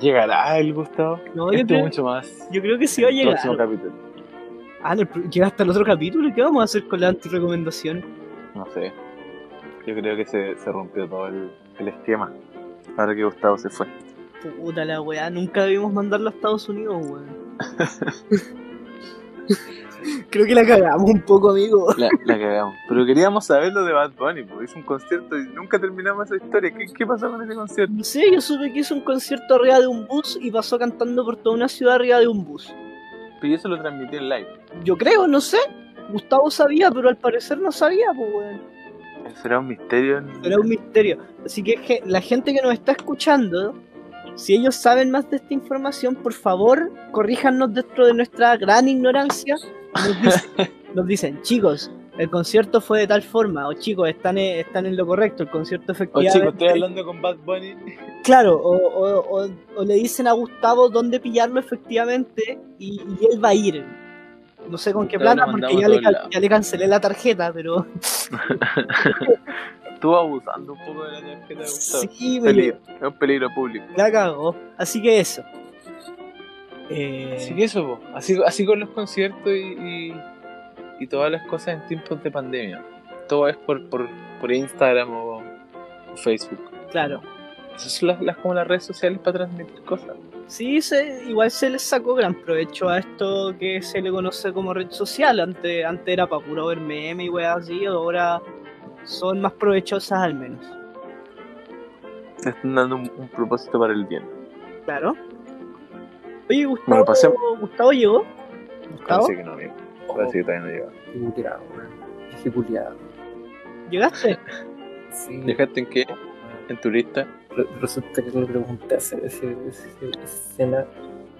¿Llegará el Gustavo? No, yo Esto creo, mucho más. yo creo que sí va a El próximo llegar. capítulo. Ah, llega hasta el otro capítulo. ¿y ¿Qué vamos a hacer con la antirecomendación? No sé. Yo creo que se, se rompió todo el, el esquema. Ahora que Gustavo se fue. Puta la weá, nunca debimos mandarlo a Estados Unidos, weón. (laughs) (laughs) Creo que la cagamos un poco, amigo. La, la cagamos. Pero queríamos saber lo de Bad Bunny, porque hizo un concierto y nunca terminamos esa historia. ¿Qué, qué pasó con ese concierto? No sé, yo supe que hizo un concierto arriba de un bus y pasó cantando por toda una ciudad arriba de un bus. Pero eso lo transmití en live. Yo creo, no sé. Gustavo sabía, pero al parecer no sabía, pues, weón. Será un misterio. Era un misterio. Así que la gente que nos está escuchando, si ellos saben más de esta información, por favor, corríjanos dentro de nuestra gran ignorancia. Nos dicen, (laughs) nos dicen, chicos, el concierto fue de tal forma, o chicos, están en, están en lo correcto, el concierto O efectivamente. chicos, estoy hablando con Bad Bunny. (laughs) Claro, o, o- o- o le dicen a Gustavo dónde pillarlo efectivamente y, y él va a ir. No sé con qué plata, porque ya le, ya le cancelé la tarjeta, pero (laughs) estuvo abusando un poco de la tarjeta de Gustavo. Sí, Peligro, es un peligro público. la cagó. Así que eso. Eh, Así que eso, po. Así, así con los conciertos y, y, y todas las cosas en tiempos de pandemia. Todo es por, por, por Instagram o, o Facebook. Claro. Esas son las, las- como las redes sociales para transmitir cosas. Sí, se, igual se les sacó gran provecho a esto que se le conoce como red social. Antes, antes era para puro ver meme y weas así, ahora son más provechosas al menos. Te están dando un, un propósito para el bien. Claro. Oye, Gustavo, Bueno, Gustavo llegó. Gustavo, Parece que no, amigo. Parece que todavía no weón. Qué culiao. ¿llegaste? (laughs) Sí. ¿Dejaste en qué? En tu lista. Re- Resulta que le pregunté a ese, ese, ese,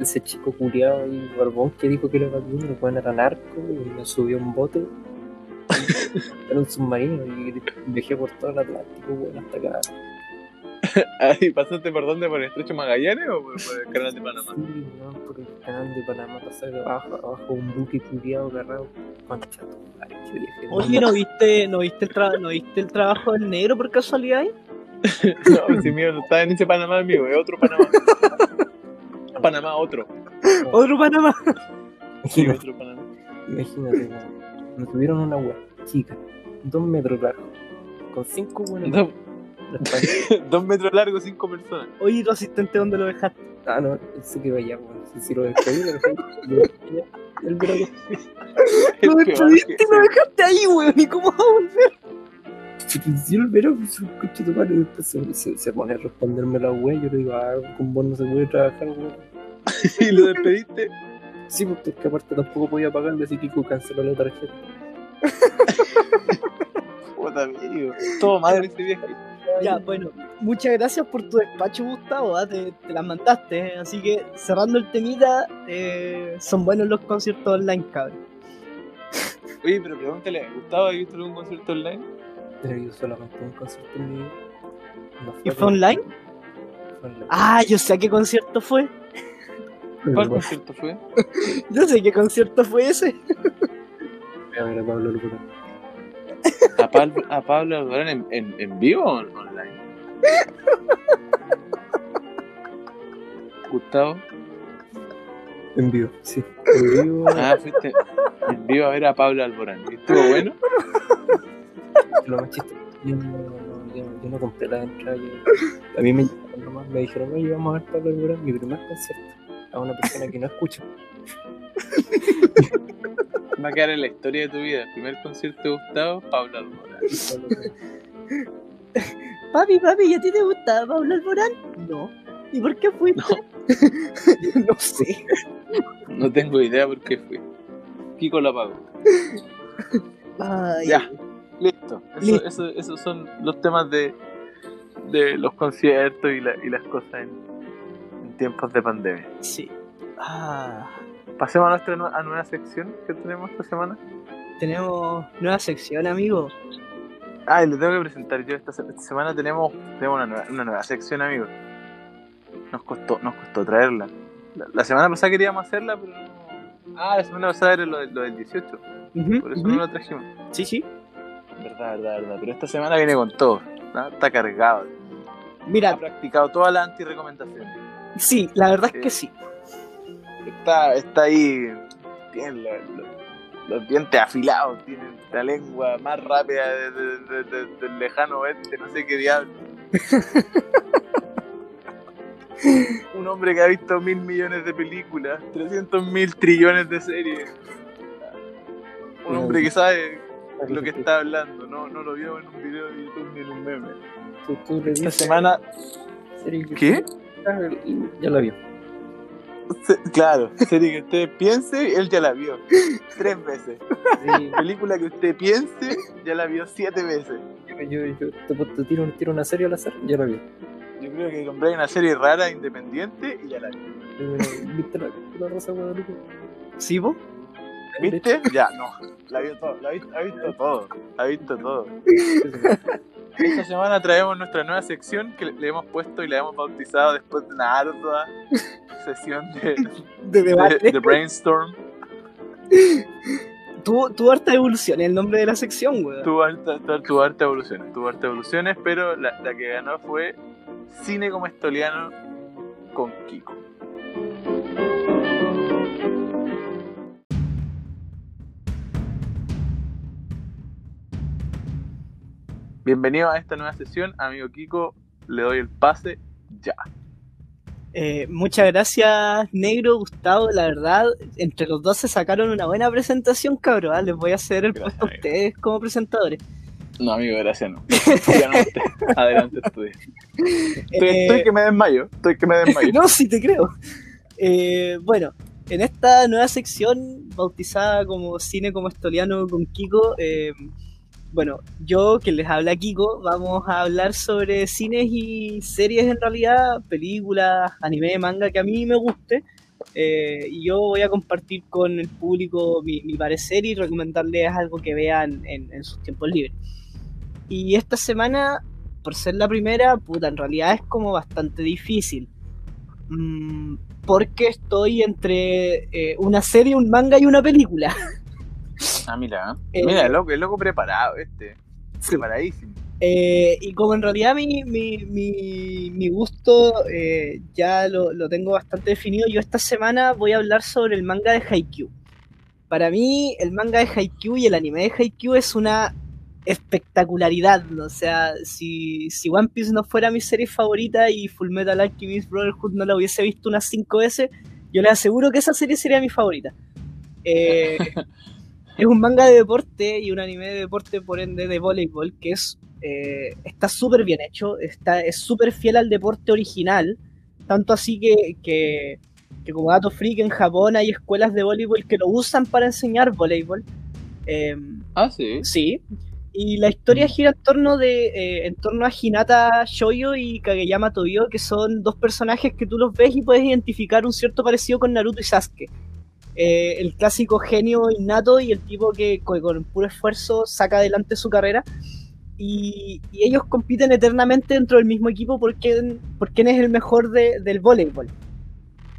ese chico culiado y barbón que dijo que era vacuno, el weón era narco y me subió a un bote. (laughs) era un submarino y viajé por todo el Atlántico, weón, hasta acá. (laughs) Ahí, ¿Pasaste por dónde? ¿Por el estrecho Magallanes o por, por el canal de Panamá? Sí, weón, por el canal de Panamá pasar abajo, abajo un buque culiado agarrado. Concha tu madre, qué viaje. Oye, ¿no viste, no viste, el tra- ¿no viste el trabajo del negro por casualidad? ahí? (laughs) No, si mío no está en ese Panamá, amigo, es otro Panamá. Panamá, otro. Otro Panamá. Sí, Imagínate, otro Panamá. imagínate, weón. Nos tuvieron una weá chica, dos metros largo, con cinco buenos. Dos, (laughs) dos metros largos, cinco personas. Oye, ¿tu asistente dónde lo dejaste? Ah, no, se quedó allá, weón. Si, si lo despedí, lo que (laughs) El Lo despediste y lo dejaste ahí, weón. ¿Y cómo va a volver? si él verá, pues, coche de madre, después se, se, se pone a responderme la weá. Yo le digo, ah, con vos no se puede trabajar, weón. (laughs) y lo despediste. Sí, pues es que aparte tampoco podía pagarle, así que canceló la tarjeta. (laughs) Puta, amigo. Todo madre ese viaje. Ya, bueno, muchas gracias por tu despacho, Gustavo. ¿ah? Te, te las mandaste. ¿eh? Así que cerrando el temita, eh, son buenos los conciertos online, cabrón. Oye, pero pregúntale, ¿Gustavo ha visto algún concierto online? He ido solamente un concierto en mi vida. No ¿Y fue online? Fue online. Ah, yo sé a qué concierto fue. ¿Cuál concierto fue? (laughs) Yo sé qué concierto fue ese. (laughs) a ver a Pablo Locura. ¿A Pablo, a Pablo Alborán en, en, en vivo o online? Gustavo. En vivo, sí. En vivo. Ah, fuiste en vivo a ver a Pablo Alborán. ¿Y ¿Estuvo bueno? lo más chistoso. Yo no, no, yo, yo no compré la entrada. yo- a mí me llamaron nomás, me dijeron, oye, vamos a ver Pablo Alborán, mi primer concierto. A una persona que no escucho. (laughs) Va a quedar en la historia de tu vida. El primer concierto de Gustavo, Pablo Alborán. (laughs) Papi, papi, ¿y a ti te gustaba Pablo Alborán? No. ¿Y por qué fuiste? (laughs) No, sé. No tengo idea por qué fui. Kiko lo apagó. Ay, Ya. Listo. Eso, Listo. eso- esos son los temas de, de los conciertos y, la- y las cosas en, en tiempos de pandemia. Sí. Ah, Pasemos a nuestra nue- a nueva sección que tenemos esta semana. tenemos nueva sección, amigo. Ah, y le tengo que presentar yo. Esta, se- esta semana tenemos, tenemos una, nueva, una nueva sección, amigo. Nos costó, nos costó traerla. La, la semana pasada queríamos hacerla, pero no. Ah, la semana pasada era lo, del- lo del 18. Ujú, Por eso no la trajimos. Sí, sí. Verdad, verdad, verdad. Pero esta semana viene con todo. ¿no? Está cargado. Ha Mira, practicado todas las anti-recomendaciones. sí, la verdad es que sí. Está, está ahí. Tiene los, los- los dientes afilados. Tiene la lengua más rápida de- de- de- de- del lejano oeste. No sé qué diablo. (laughs) Un hombre que ha visto mil millones de películas, 300 mil trillones de series. Un hombre que sabe lo que está hablando, no, no lo vio en un video de YouTube ni en un meme. Esta semana. ¿Qué? Ya la vio. Se- Claro, (laughs) serie que usted piense, él ya la vio. Tres veces. Sí, Película que usted piense, ya la vio siete veces. yo, yo, yo te, te tiro, tiro una serie al azar, ya la vio. Yo creo que compré una serie rara, independiente, y ya la vi. ¿Viste la, la Rosa Guadalupe? ¿Sí, vos? ¿Viste? Ya, no. La vio todo, la ha visto, todo. Ha visto todo. Esta semana traemos nuestra nueva sección que le- hemos puesto y la hemos bautizado después de una ardua (laughs) sesión de, De de, debate. de brainstorm. tuvo, tuvo harta evolución el nombre de la sección, weón. Tuvo harta, tu, tu harta evoluciones, tuvo harta evoluciones, pero la, la que ganó fue Cine como Estoliano con Kiko. Bienvenido a esta nueva sesión, amigo Kiko. Le doy el pase ya. Eh, muchas gracias, Negro, Gustavo. La verdad, entre los dos se sacaron una buena presentación, cabrón. ¿ah? Les voy a hacer el Gracias, puesto a ustedes como presentadores. No, amigo, gracias, no. (laughs) Adelante, estudia. Estoy, Eh, estoy que me desmayo, estoy que me desmayo. (laughs) no, sí te creo. Eh, bueno, en esta nueva sección, bautizada como Cine como Estoliano con Kiko, bueno, yo que les habla Kiko, vamos a hablar sobre cines y series en realidad, películas, anime, manga que a mí me guste. eh, y yo voy a compartir con el público mi, parecer y recomendarles algo que vean en, en sus tiempos libres. Y esta semana, por ser la primera, puta, en realidad es como bastante difícil. Mm, porque estoy entre eh, una serie, un manga y una película. (laughs) Ah, mira. Eh, Mira, el loco, el loco preparado, este. Preparadísimo. Eh, y como en realidad mi, mi, mi, mi gusto eh, ya lo, lo tengo bastante definido, yo esta semana voy a hablar sobre el manga de Haikyuu. Para mí, el manga de Haikyuu y el anime de Haikyuu es una espectacularidad. ¿no? O sea, si, si One Piece no fuera mi serie favorita y Full Metal Alchemist Brotherhood no la hubiese visto unas 5 veces, yo les aseguro que esa serie sería mi favorita. Eh, (laughs) es un manga de deporte y un anime de deporte, por ende, de voleibol, que es eh, está súper bien hecho, está, es súper fiel al deporte original, tanto así que, que, que como dato freak en Japón hay escuelas de voleibol que lo usan para enseñar voleibol. Eh, Ah, sí. sí, y la historia gira en torno, de, eh, en torno a Hinata Shoyo y Kageyama Tobio, que son dos personajes que tú los ves y puedes identificar un cierto parecido con Naruto y Sasuke. Eh, el clásico genio innato y el tipo que co- con puro esfuerzo saca adelante su carrera. Y, ellos compiten eternamente dentro del mismo equipo por quién, por es el mejor de- del voleibol.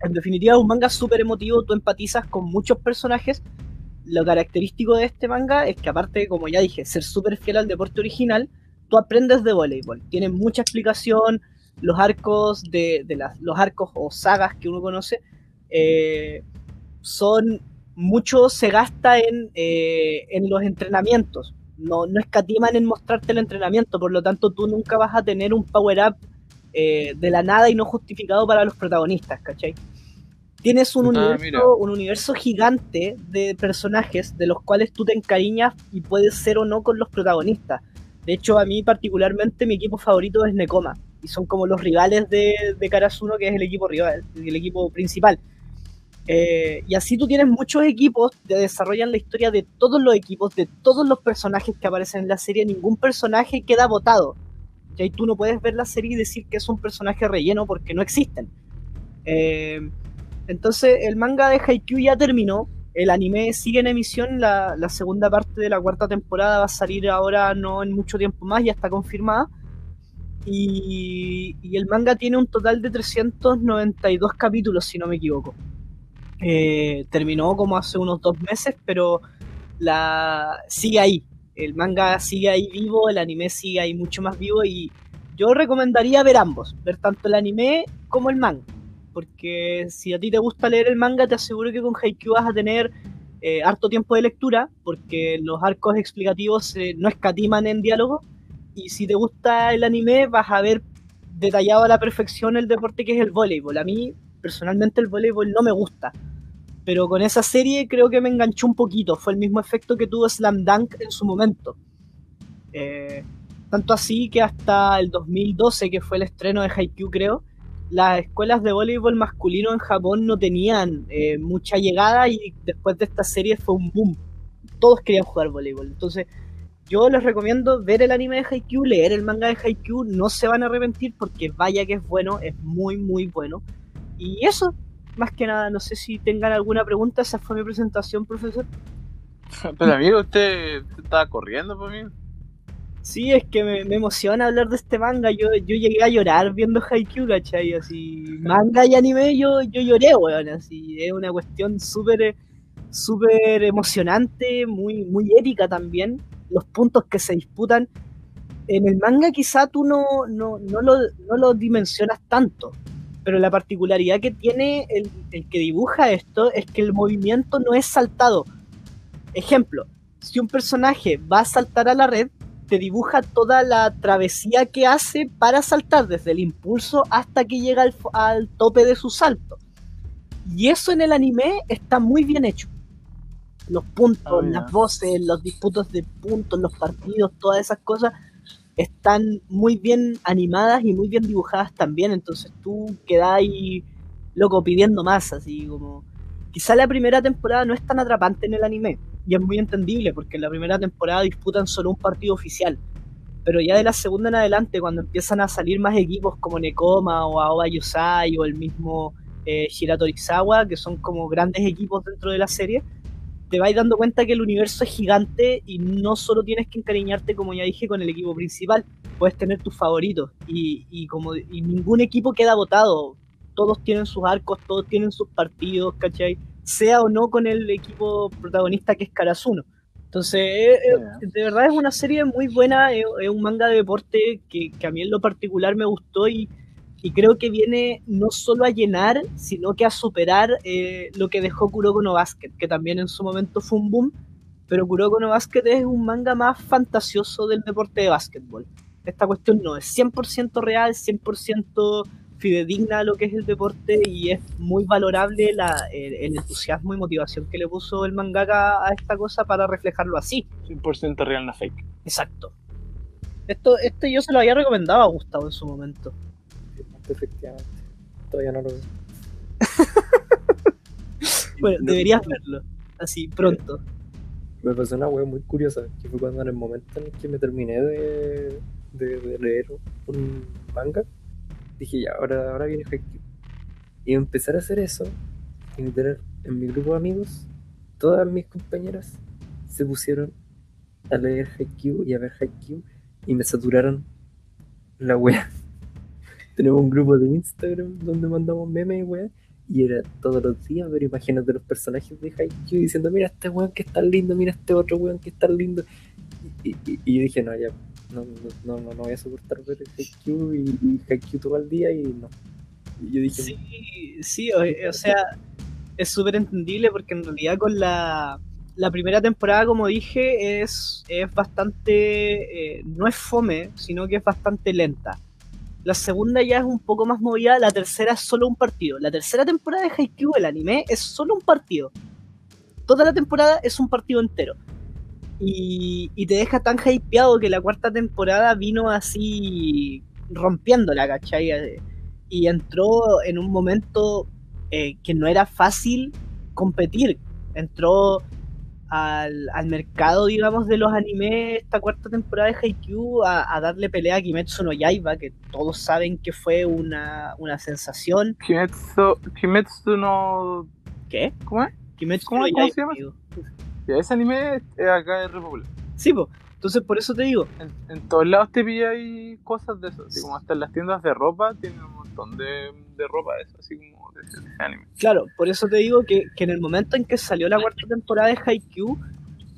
En definitiva, es un manga súper emotivo, tú empatizas con muchos personajes. Lo característico de este manga es que aparte, como ya dije, ser súper fiel al deporte original, tú aprendes de voleibol. Tiene mucha explicación, los arcos de, de las, los arcos o sagas que uno conoce eh, son mucho se gasta en, eh, en los entrenamientos. No, no escatiman en mostrarte el entrenamiento, por lo tanto tú nunca vas a tener un power up eh, de la nada y no justificado para los protagonistas, ¿cachai? Tienes un, Ah, universo, un universo gigante de personajes de los cuales tú te encariñas y puedes ser o no con los protagonistas. De hecho, a mí particularmente mi equipo favorito es Nekoma. Y son como los rivales de, de Karasuno, que es el equipo rival, el equipo principal. Eh, y así tú tienes muchos equipos que desarrollan la historia de todos los equipos, de todos los personajes que aparecen en la serie. Ningún personaje queda votado. Y tú no puedes ver la serie y decir que es un personaje relleno porque no existen. Eh, entonces, el manga de Haikyuu ya terminó. El anime sigue en emisión. La, segunda parte de la cuarta temporada va a salir ahora no en mucho tiempo más, ya está confirmada. Y, y el manga tiene un total de 392 capítulos, si no me equivoco. Eh, terminó como hace unos dos meses, pero la sigue ahí. El manga sigue ahí vivo, el anime sigue ahí mucho más vivo y yo recomendaría ver ambos, ver tanto el anime como el manga. Porque si a ti te gusta leer el manga, te aseguro que con Haikyuu vas a tener eh, harto tiempo de lectura, porque los arcos explicativos eh, no escatiman en diálogo. Y si te gusta el anime, vas a ver detallado a la perfección el deporte que es el voleibol. A mí, personalmente, el voleibol no me gusta. Pero con esa serie creo que me enganchó un poquito. Fue el mismo efecto que tuvo Slam Dunk en su momento. Eh, tanto así que hasta el 2012, que fue el estreno de Haikyuu, creo, las escuelas de voleibol masculino en Japón no tenían eh, mucha llegada y después de esta serie fue un boom. Todos querían jugar voleibol. Entonces, yo les recomiendo ver el anime de Haikyuu, leer el manga de Haikyuu, no se van a arrepentir porque vaya que es bueno, es muy, muy bueno. Y eso, más que nada, no sé si tengan alguna pregunta, esa fue mi presentación, profesor. (laughs) Pero amigo, usted, estaba corriendo por mí. Sí, es que me, me emociona hablar de este manga. Yo, yo llegué a llorar viendo Haikyuu, ¿cachai? Así, manga y anime, yo, yo lloré, weón. Así, es una cuestión súper súper emocionante, muy, muy épica también. Los puntos que se disputan. En el manga quizá tú no, no, no, lo, no lo dimensionas tanto, pero la particularidad que tiene el, el que dibuja esto es que el movimiento no es saltado. Ejemplo, si un personaje va a saltar a la red, te dibuja toda la travesía que hace para saltar, desde el impulso hasta que llega al, al tope de su salto. Y eso en el anime está muy bien hecho. Los puntos, Oh, ya. las voces, los disputos de puntos, los partidos, todas esas cosas están muy bien animadas y muy bien dibujadas también. Entonces tú quedas ahí, loco, pidiendo más, así como. Quizá la primera temporada no es tan atrapante en el anime. Y es muy entendible, porque en la primera temporada disputan solo un partido oficial. Pero ya de la segunda en adelante, cuando empiezan a salir más equipos como Nekoma o Aoba Yosai o el mismo eh, Shirato Izawa, que son como grandes equipos dentro de la serie, te vais dando cuenta que el universo es gigante y no solo tienes que encariñarte, como ya dije, con el equipo principal, puedes tener tus favoritos y, y como, y ningún equipo queda votado. Todos tienen sus arcos, todos tienen sus partidos, ¿cachai? Sea o no con el equipo protagonista que es Karasuno. Entonces, eh, eh, de verdad es una serie muy buena, es, es un manga de deporte que, que a mí en lo particular me gustó y, y creo que viene no solo a llenar, sino que a superar eh, lo que dejó Kuroko no Basket, que también en su momento fue un boom, pero Kuroko no Basket es un manga más fantasioso del deporte de básquetbol. Esta cuestión no es 100% real, 100% fidedigna a lo que es el deporte y es muy valorable la, el, el entusiasmo y motivación que le puso el mangaka a esta cosa para reflejarlo así. 100% real, no fake. Exacto. Esto, esto yo se lo había recomendado a Gustavo en su momento. Efectivamente. Todavía no lo veo. (laughs) Bueno, No, deberías verlo. Así, pronto. Me pasó una wea muy curiosa, que fue cuando en el momento en el que me terminé de, de, de leer un manga, dije ya, ahora, ahora viene Haikyuu. Y empezar a hacer eso, y tener en mi grupo de amigos, todas mis compañeras se pusieron a leer Haikyuu y a ver Haikyuu y me saturaron la wea. Tenemos un grupo de Instagram donde mandamos memes wea. Y era todos los días ver imágenes de los personajes de Haikyuu diciendo, mira este weón que está lindo, mira este otro weón que está lindo. Y, dije, no, ya, no, no, no, no voy a soportar ver Haikyuu y, y Haikyuu todo el día y no. Y yo dije, Sí, sí, o, o sea, es súper entendible porque en realidad con la, la primera temporada, como dije, es, es bastante, eh, no es fome, sino que es bastante lenta. La segunda ya es un poco más movida, la tercera es solo un partido. La tercera temporada de Haikyuu, el anime, es solo un partido. Toda la temporada es un partido entero. Y, y te deja tan hypeado que la cuarta temporada vino así rompiéndola, ¿cachai? Y entró en un momento eh, que no era fácil competir. Entró al, al mercado, digamos, de los animes esta cuarta temporada de Haikyuu a, a darle pelea a Kimetsu no Yaiba, que todos saben que fue una, una sensación. Kimetsu, Kimetsu no. ¿Qué? ¿Cómo es? Kimetsu ¿Cómo- no cómo se Yaiba, llama? digo. Ya, ese anime es acá de República. Sí, pues. Entonces, por eso te digo, En, en todos lados te pilla ahí cosas de eso. Así como hasta en las tiendas de ropa tienen de, ropa eso, así como de anime. Claro, por eso te digo que, que en el momento en que salió la cuarta temporada de Haikyuu,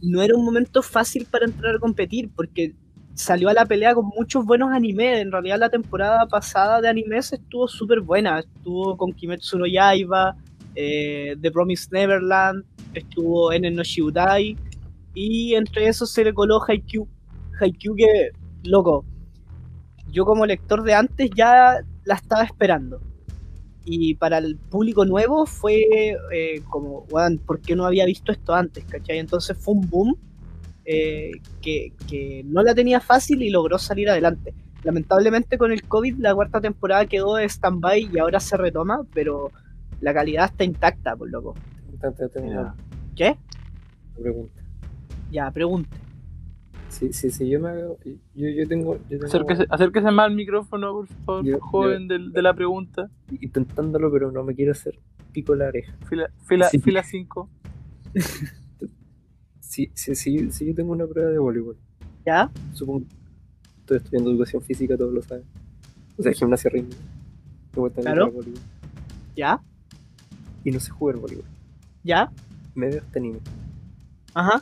no era un momento fácil para entrar a competir, porque salió a la pelea con muchos buenos animes. En realidad la temporada pasada de animes estuvo súper buena. Estuvo con Kimetsu no Yaiba, eh, The Promised Neverland, estuvo Enen no Shiudai, y entre esos se le coló Haikyuu. Haikyuu que, loco, yo como lector de antes ya la estaba esperando y para el público nuevo fue eh, como, weón, ¿por qué no había visto esto antes? ¿cachai? Entonces fue un boom eh, que, que no la tenía fácil y logró salir adelante. Lamentablemente con el COVID la cuarta temporada quedó de stand-by y ahora se retoma, pero la calidad está intacta, por loco. ¿Qué? pregunta. Ya, pregunte. Si, si, si yo me hago, yo, yo tengo, yo tengo Acérquese, acérquese más al micrófono, por favor, Yo- joven de, la pregunta. intentándolo, pero no me quiero hacer pico la oreja. Fila 5. Fila, Sí. fila cinco. Si, si, si, si yo tengo una prueba de voleibol, ¿Ya? supongo estoy estudiando educación física, todos lo saben. O sea, gimnasia rítmica. Claro. el voleibol. ¿Ya? Y no sé jugar voleibol. ¿Ya? me veo este anime. Ajá,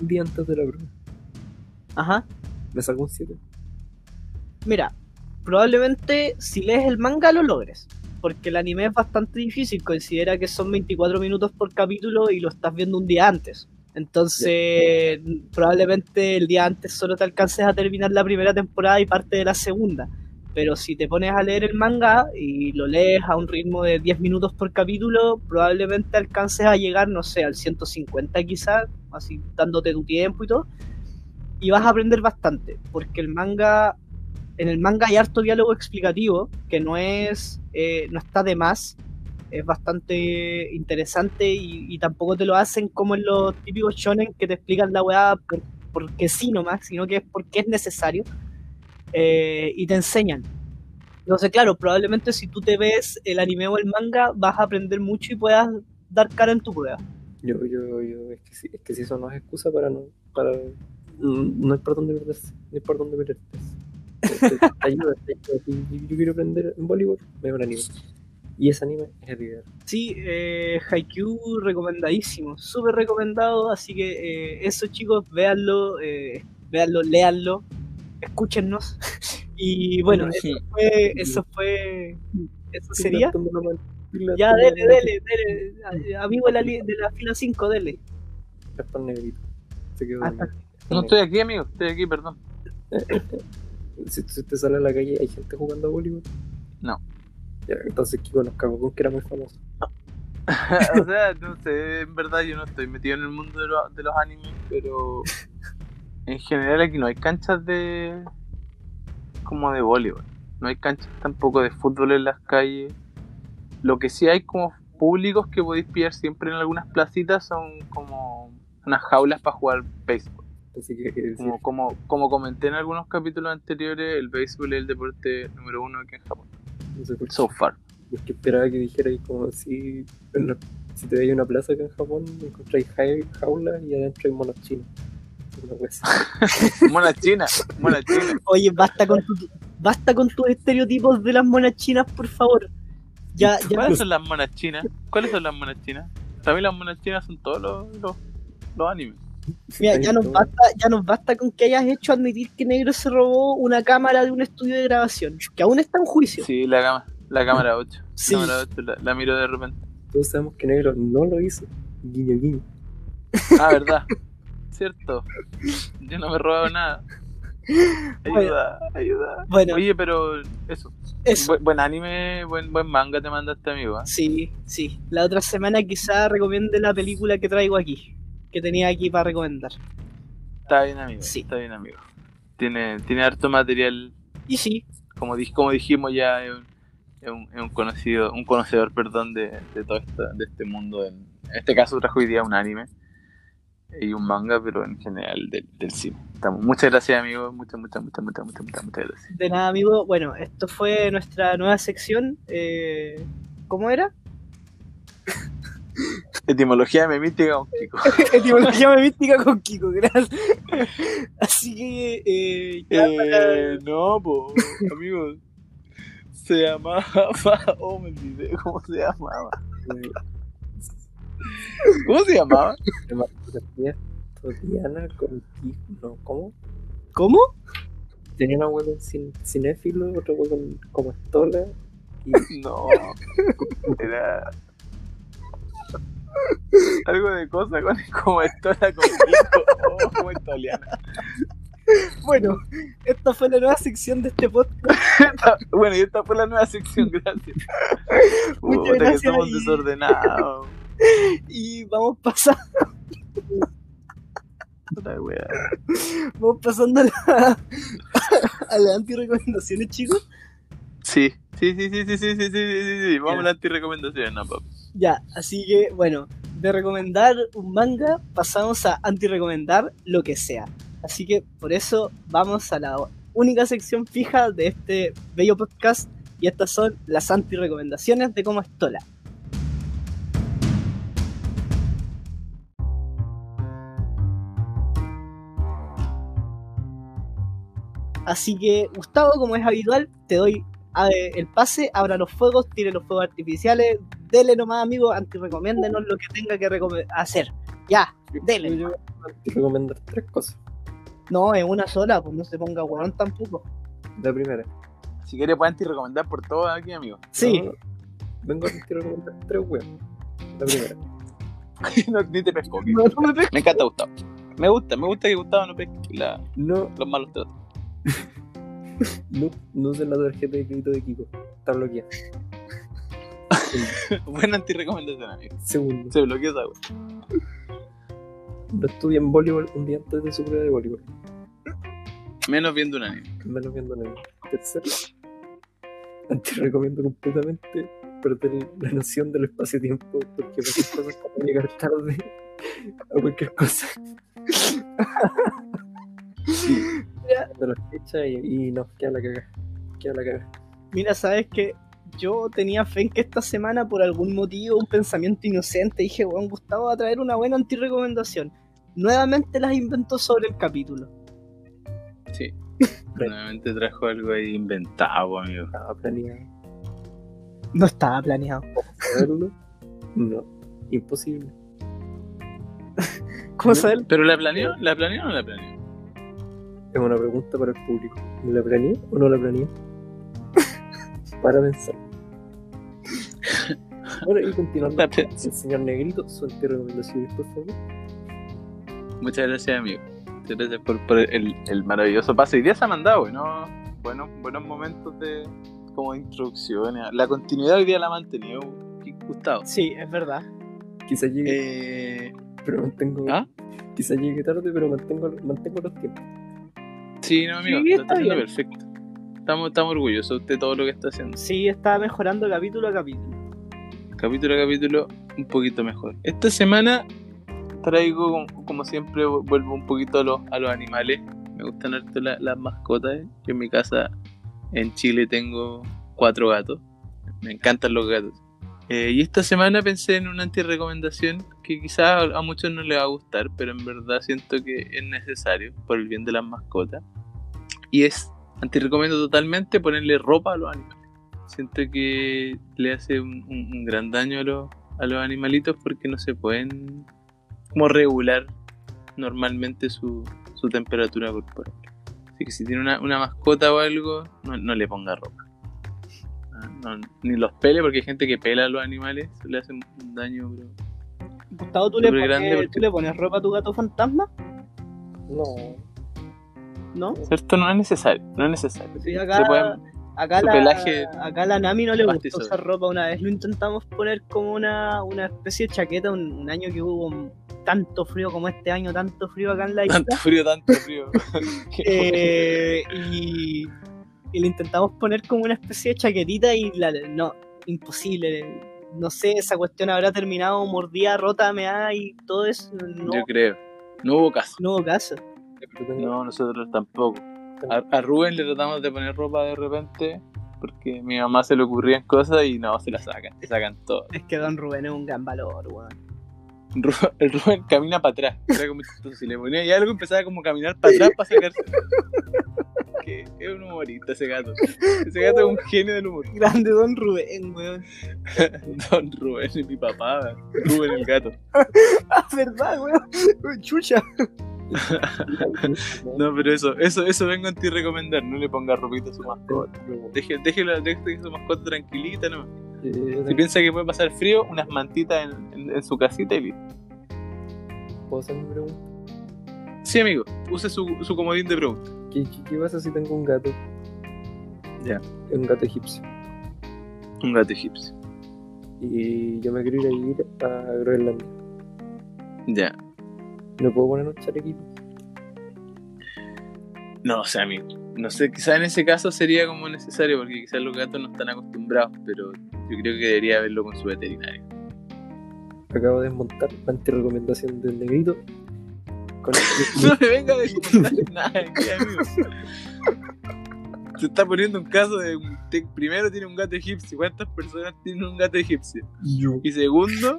Un día antes de la prueba. Ajá. Me saco un 7. Mira, probablemente si lees el manga lo logres. Porque el anime es bastante difícil. Considera que son 24 minutos por capítulo y lo estás viendo un día antes. Entonces, probablemente el día antes solo te alcances a terminar la primera temporada y parte de la segunda. Pero si te pones a leer el manga y lo lees a un ritmo de 10 minutos por capítulo, probablemente alcances a llegar, no sé, al 150 quizás, así dándote tu tiempo y todo. Y vas a aprender bastante, porque el manga en el manga hay harto diálogo explicativo, que no es, eh, no está de más, es bastante interesante y, tampoco te lo hacen como en los típicos shonen que te explican la weá por- porque sí nomás, sino que es porque es necesario eh, y te enseñan. Entonces, claro, probablemente si tú te ves el anime o el manga, vas a aprender mucho y puedas dar cara en tu prueba. Yo, yo, yo, es que, si, es que si eso no es excusa para no, para, no hay por dónde perderse, no hay por dónde perderse. Ayuda, yo quiero aprender en voleibol, me un anime. Y ese anime es el ideal. Sí, eh, Haikyuu recomendadísimo, súper recomendado, así que eh, eso chicos, véanlo, eh, véanlo, léanlo, escúchennos. (laughs) y bueno, eso fue, eso fue, eso sería. Ya, dele, dele, dele, amigo de la, li- de la fila 5, dele. Negrito. Se quedó Ah. No estoy aquí, amigo. Estoy aquí, perdón. (laughs) Si, si te sale a la calle, ¿hay gente jugando a voleibol? No. Ya, entonces Kiko nos cagó con que era muy famoso. (laughs) o sea, no sé, en verdad yo no estoy metido en el mundo de, lo- de los animes, pero (laughs) en general aquí no hay canchas de como de voleibol, no hay canchas tampoco de fútbol en las calles. Lo que sí hay como públicos que podéis pillar siempre en algunas placitas son como unas jaulas para jugar béisbol. Así que, que Como, como, como comenté en algunos capítulos anteriores, el béisbol es el deporte número uno aquí en Japón. no sé. So far. Es que esperaba que dijera ahí como si, si te veis una plaza acá en Japón, encontráis ja- jaulas y adentro hay monos chinos. Una wea así. (laughs) Mona china, mona china. Oye, basta con, tu- basta con tus estereotipos de las monas chinas, por favor. Ya, ya, ¿Cuáles son las monas chinas? ¿Cuáles son las monas chinas? Para mí las monas chinas son todos los, los, los animes. Mira, ya nos basta, ya nos basta con que hayas hecho admitir que Negro se robó una cámara de un estudio de grabación, que aún está en juicio. Sí, la, cama, la cámara 8. Sí. La cámara 8 la, la miro de repente. Todos sabemos que Negro no lo hizo. Guiño, guiño. Ah, verdad. Cierto. Yo no me he robado nada. Ayuda, ayuda. Bueno. Oye, pero eso. Eso. Bu- buen anime, buen, buen manga te mandaste, amigo. ¿eh? Sí, sí. La otra semana quizá recomiende la película que traigo aquí, que tenía aquí para recomendar. Está bien, amigo. Sí. Está bien, amigo. Tiene, tiene harto material. Y sí, Como, como dijimos ya, es un, es un, es un conocido, un conocedor, perdón, de, de todo esto, de este mundo. En, en este caso trajo hoy día un anime y un manga, pero en general del, del cine. Estamos, muchas gracias, amigo. Muchas, muchas, muchas, muchas, muchas, muchas, muchas gracias. de nada, amigo. Bueno, esto fue nuestra nueva sección. Eh, ¿Cómo era? (laughs) (laughs) Etimología memística con Kiko. (laughs) Etimología mística con Kiko, gracias. (laughs) Así que, eh, Eh, no, po, amigos. Se llamaba. Oh, me olvidé cómo se llamaba. ¿Cómo se llamaba? Diana con Kiko. No, ¿cómo? ¿Cómo? Tenía una hueá con cin- cinéfilo, otra hueá con como estola. Y No. Era. (laughs) Algo de cosa con como estola con. Oh, como estoliana. Bueno, esta fue la nueva sección de este podcast. Bueno, y esta fue la nueva sección, gracias. (laughs) Muchas Puta, que gracias somos y- desordenados. (laughs) Y vamos pasando, wea. vamos pasando a, la, a las anti-recomendaciones, chicos. Sí, sí, sí, sí, sí, sí, sí, sí, sí, sí. Vamos a las anti-recomendaciones, no, pap. Ya, así que bueno, de recomendar un manga pasamos a anti-recomendar lo que sea. Así que por eso vamos a la única sección fija de este bello podcast y estas son las anti-recomendaciones de Como Estola. Así que, Gustavo, como es habitual, te doy el pase, abra los fuegos, tire los fuegos artificiales, dele nomás, amigo, anti-recomiéndenos lo que tenga que hacer. Ya, dele. Yo te recomendar tres cosas. No, en una sola, pues no se ponga weón tampoco. La primera. Si quieres, pueden recomendar por todo aquí, amigo. Sí, No, vengo a te recomendar tres weas. La primera. (laughs) no, ni te pesco. no, no me pesco. Me encanta Gustavo. Me gusta, me gusta que Gustavo no pesque la- No, los malos tratos. (laughs) no, no usen la tarjeta de crédito de Kiko. Está bloqueada. (laughs) Buena antirecomendación, amigo. Segundo. Se bloqueó esa wea. No estudien voleibol un día antes de su prueba de voleibol. Menos viendo un anime. Menos viendo nada. Tercero. Antes recomiendo completamente perder la noción del espacio-tiempo porque cosas como llegar tarde a cualquier cosa. (laughs) De y, y nos queda la cagada. Queda la cagada. Mira, sabes que yo tenía fe en que esta semana, por algún motivo, un pensamiento inocente, dije, weón, Gustavo va a traer una buena antirecomendación. Nuevamente las inventó sobre el capítulo. Sí. (laughs) Nuevamente trajo algo ahí inventado, amigo. Estaba planeado. No estaba planeado. ¿Saberlo? No. Imposible. (laughs) ¿Cómo saber? ¿Pero la planeó? ¿La planeó o no la planeó? Es una pregunta para el público. ¿Me la planeé o no la planeé? (laughs) para pensar. Bueno, y continuando. El señor Negrito, su antirecomendaciones, por favor. Muchas gracias, amigo. Muchas gracias por, por el, el maravilloso pase. Y día se ha mandado, bueno, buenos, buenos momentos de como de introducción. La continuidad hoy día la ha mantenido Gustavo. Sí, es verdad. Quizá llegue, Eh, pero mantengo. ¿Ah? Quizá llegue tarde, pero mantengo, mantengo los tiempos. Sí, no, amigo, Sí, lo está está haciendo bien. perfecto. Estamos, estamos orgullosos de todo lo que está haciendo. Sí, estaba mejorando capítulo a capítulo. Capítulo a capítulo, un poquito mejor. Esta semana traigo, como- siempre, vu- vuelvo un poquito a los, a los animales. Me gustan harto la- las mascotas. eh. Yo en mi casa, en Chile, tengo cuatro gatos. Me encantan los gatos. Eh, y esta semana pensé en una antirecomendación que quizás a muchos no les va a gustar, pero en verdad siento que es necesario por el bien de las mascotas. Y es, antirecomiendo totalmente ponerle ropa a los animales. Siento que le hace un, gran daño a los, animalitos porque no se pueden como regular normalmente su, temperatura corporal. Así que si tiene una, mascota o algo, no le ponga ropa. No, ni los pele porque hay gente que pela a los animales, le hace un daño, bro. Gustavo, ¿tú le, pones, porque- ¿tú le pones ropa a tu gato fantasma? No. ¿No? ¿Cierto? No es necesario, no es necesario. Sí, Se acá, pueden- acá, la, pelaje acá la Nami no le gusta pastizo. usar ropa. Una vez lo intentamos poner como una, una especie de chaqueta, un, un año que hubo tanto frío como este año, tanto frío acá en la isla. tanto frío, tanto frío. (laughs) (laughs) Eh, y, y le intentamos poner como una especie de chaquetita y la, no, imposible. No sé, esa cuestión habrá terminado mordida, rota, meada y todo eso. No, Yo creo. No hubo caso. no hubo caso. No, nosotros tampoco. A, a Rubén le tratamos de poner ropa de repente porque a mi mamá se le ocurrían cosas y no, se la sacan, se sacan todo. Es que Don Rubén es un gran valor, weón. El Rubén camina para atrás. Era como. Si le ponía y algo empezaba como a caminar para atrás para sacarse. (laughs) Que es un humorista ese gato. (laughs) Ese gato es un genio del humor. Grande Don Rubén, weón. (laughs) Don Rubén es mi papá. Rubén el gato. (laughs) Ah, verdad, weón. Chucha. No, pero eso, eso, eso vengo a ti recomendar. No le ponga ropita a su mascota. Deje, déjela, deje su mascota tranquilita, ¿no? Eh, Si piensa que puede pasar frío, unas mantitas en, en- en su casita y listo. ¿Puedo hacer mi pregunta? Sí, amigo, use su, su comodín de pregunta. ¿Qué, qué, qué pasa si tengo un gato? Ya. Es un gato egipcio. Un gato egipcio. Y yo me quiero ir a vivir a Groenlandia. Ya. ¿Me puedo poner un chalequito? No, o sea, amigo. No sé, quizás en ese caso sería como necesario porque quizás los gatos no están acostumbrados, pero yo creo que debería verlo con su veterinario. Acabo de desmontar la antirecomendación del negrito. Con (laughs) No me venga a descontar nada aquí, amigo. Se está poniendo un caso de te- primero tiene un gato egipcio. ¿Cuántas personas tienen un gato egipcio? yo. Y segundo,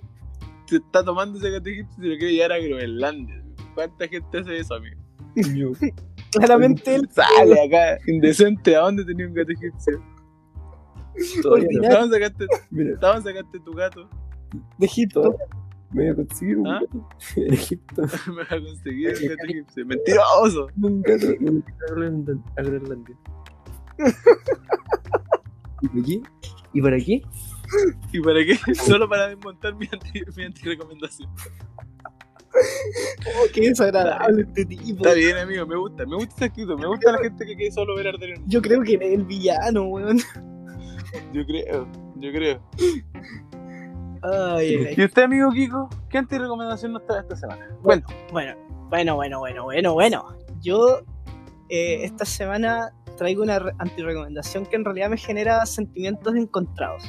se está tomando ese gato egipcio y se lo quiere llevar a Groenlandia. ¿Cuánta gente hace eso, amigo? Yo. Claramente él. Sale acá, indecente, ¿a dónde tenía un gato egipcio? Todavía no. Ordinario. Estaban sacaste tu gato. De Egipto. Me voy a conseguir un ¿Ah? gato en Egipto. (laughs) Me va a conseguir un gato egipcio. Mentiroso. Un gato un gato a Groenland- a Groenlandia. ¿Y para qué? ¿Y para qué? ¿Y para qué? Solo para desmontar mi anti, mi anti-recomendación. Oh, qué desagradable este tipo. Está bien, amigo, me gusta. Me gusta ese escrito. Me gusta la gente que quiere solo ver arder en Yo creo que eres el villano, weón. Yo creo, yo creo. Ay. ¿Y usted, amigo Kiko? ¿Qué anti-recomendación nos trae esta semana? Bueno, Bueno, bueno, bueno, bueno, bueno, bueno. Yo eh, esta semana traigo una re- antirecomendación que en realidad me genera sentimientos encontrados.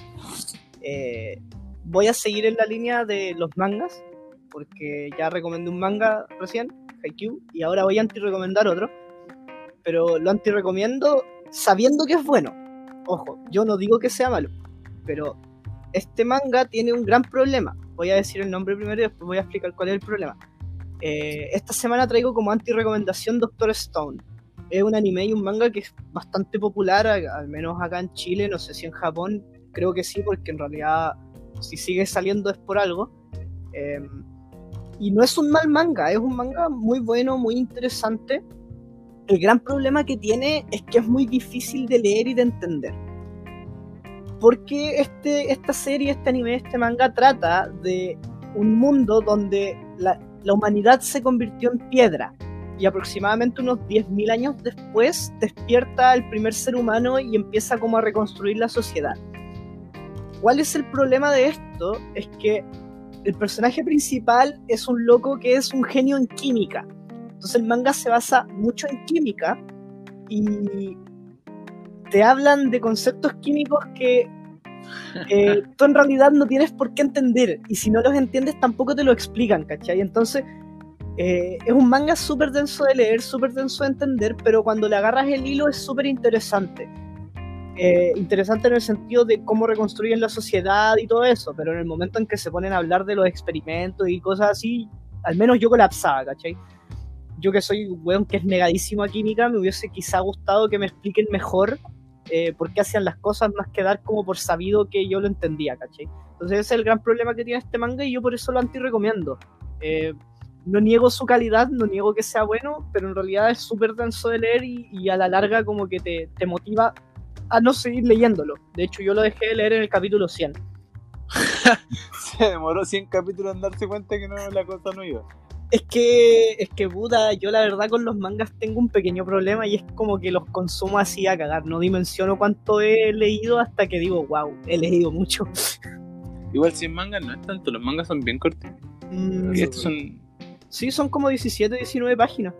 Eh, voy a seguir en la línea de los mangas, porque ya recomendé un manga recién, Haikyuu, y ahora voy a antirecomendar otro. Pero lo antirecomiendo sabiendo que es bueno. Ojo, yo no digo que sea malo, pero este manga tiene un gran problema. Voy a decir el nombre primero y después voy a explicar cuál es el problema. Eh, esta semana traigo como anti-recomendación Doctor Stone. Es un anime y un manga que es bastante popular, al menos acá en Chile, no sé si en Japón, creo que sí, porque en realidad si sigue saliendo es por algo. Eh, y no es un mal manga, es un manga muy bueno, muy interesante. El gran problema que tiene es que es muy difícil de leer y de entender. Porque este, esta serie, este anime, este manga trata de un mundo donde la, humanidad se convirtió en piedra y aproximadamente unos 10.000 años después despierta el primer ser humano y empieza como a reconstruir la sociedad. ¿Cuál es el problema de esto? Es que el personaje principal es un loco que es un genio en química. Entonces el manga se basa mucho en química y te hablan de conceptos químicos que eh, tú en realidad no tienes por qué entender y si no los entiendes tampoco te lo explican, ¿cachai? Entonces eh, es un manga súper denso de leer, súper denso de entender, pero cuando le agarras el hilo es súper interesante. Eh, interesante en el sentido de cómo reconstruyen la sociedad y todo eso, pero en el momento en que se ponen a hablar de los experimentos y cosas así, al menos yo colapsaba, ¿cachai? Yo que soy un weón que es negadísimo a química, me hubiese quizá gustado que me expliquen mejor eh, por qué hacían las cosas más que dar como por sabido que yo lo entendía, ¿cachai? Entonces ese es el gran problema que tiene este manga y yo por eso lo anti-recomiendo. Eh, no niego su calidad, no niego que sea bueno, pero en realidad es súper denso de leer y, y a la larga como que te, te motiva a no seguir leyéndolo. De hecho yo lo dejé de leer en el capítulo 100. (laughs) se demoró 100 capítulos en darse cuenta que no, la cosa no iba. Es que, es que puta, yo la verdad con los mangas tengo un pequeño problema y es como que los consumo así a cagar. No dimensiono cuánto he leído hasta que digo, wow, he leído mucho. Igual 100 mangas no es tanto, los mangas son bien cortos. Mm, Y estos son, sí, son como 17, 19 páginas.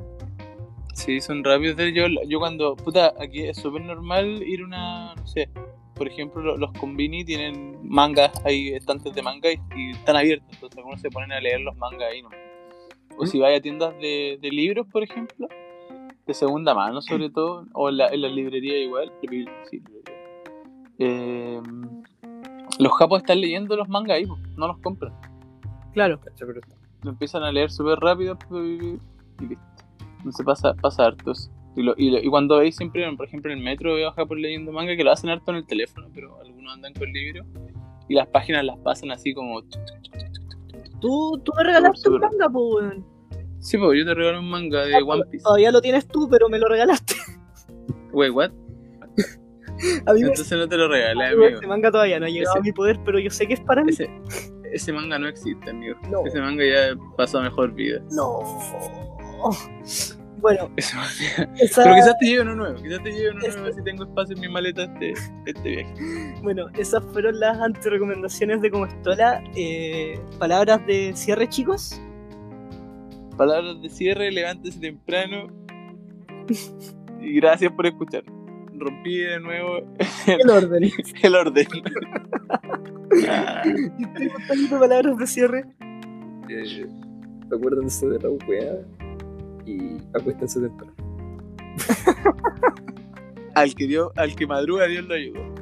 sí, son rápidos. de- Yo, yo cuando, puta, aquí es súper normal ir una, no sé, por ejemplo, lo- los combini tienen mangas, hay estantes de manga y, y están abiertos, entonces algunos se ponen a leer los mangas ahí, ¿no? O si vais a tiendas de, de libros, por ejemplo, de segunda mano sobre todo, o en la, en la librería igual, sí, librería. Eh, los japos están leyendo los mangas ahí, no los compran. Claro. Lo empiezan a leer súper rápido y listo. Entonces pasa, pasa harto eso. Y, lo- y, lo- y cuando veis siempre, por ejemplo, en el metro veo a Japón leyendo manga que lo hacen harto en el teléfono, pero algunos andan con libros y las páginas las pasan así como... Tú, tú me regalaste un manga, pues, weón. Sí, pues yo te regalo un manga de One Piece. Todavía lo tienes tú, pero me lo regalaste. (laughs) Wait, what? Amigo, Entonces no te lo regalé, amigo, amigo. ese manga todavía no ha llegado Ese- a mi poder, pero yo sé que es para mí. Ese, ese manga no existe, amigo. No. Ese manga ya pasó a mejor vida. No. Bueno, (laughs) esa, Pero quizás te lleve uno nuevo. Quizás te lleve uno Este- nuevo si tengo espacio en mi maleta este, este viaje. bueno, esas fueron las antirecomendaciones de Como Estola. Eh, palabras de cierre, chicos. Palabras de cierre, levántese temprano. Y gracias por escuchar. Rompí de nuevo El orden. el orden. (laughs) (laughs) ¿Y usted, Gonzalito, palabras de cierre? eh, acuérdense de la weá y acuéstense temprano. (laughs) al, que dio, al que madruga, Dios lo ayudó.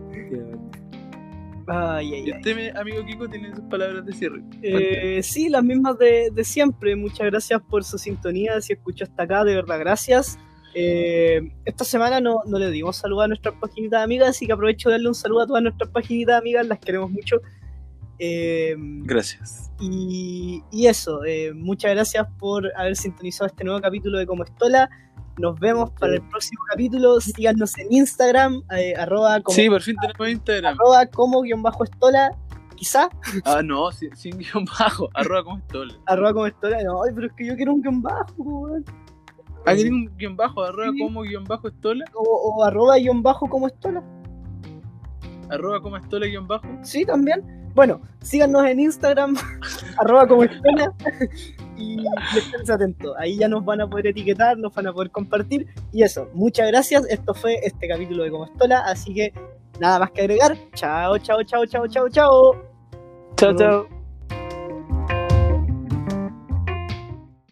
Ay, ay, ay. usted, mi amigo Kiko, tiene sus palabras de cierre. Eh, sí, las mismas de, de siempre. Muchas gracias por su sintonía. Si escuchó hasta acá, de verdad, gracias. Eh, esta semana no, no le dimos saludo a nuestras paginitas amigas, así que aprovecho de darle un saludo a todas nuestras paginitas amigas, las queremos mucho. Eh, Gracias. y, y eso, eh, muchas gracias por haber sintonizado este nuevo capítulo de Como Estola. Nos vemos para el próximo capítulo. Síganos en Instagram, eh, arroba como, Sí, por fin tenemos Instagram. arroba como guion bajo estola, quizá, Ah, no, sin, sin guion bajo. Arroba como estola. arroba como estola. No, ay, pero es que yo quiero un guion bajo. Ah, ¿querés un guion bajo? Arroba Sí. como guion bajo estola. o, o arroba guion bajo como estola. Arroba como estola guion bajo. Sí, también. Bueno, síganos en Instagram, (laughs) arroba como estola. (laughs) Y y estén atentos. Ahí ya nos van a poder etiquetar, nos van a poder compartir. Y eso, muchas gracias. Esto fue este capítulo de Como Estola. Así que nada más que agregar. Chao, chao, chao, chao, chao, chao. Chao, chao.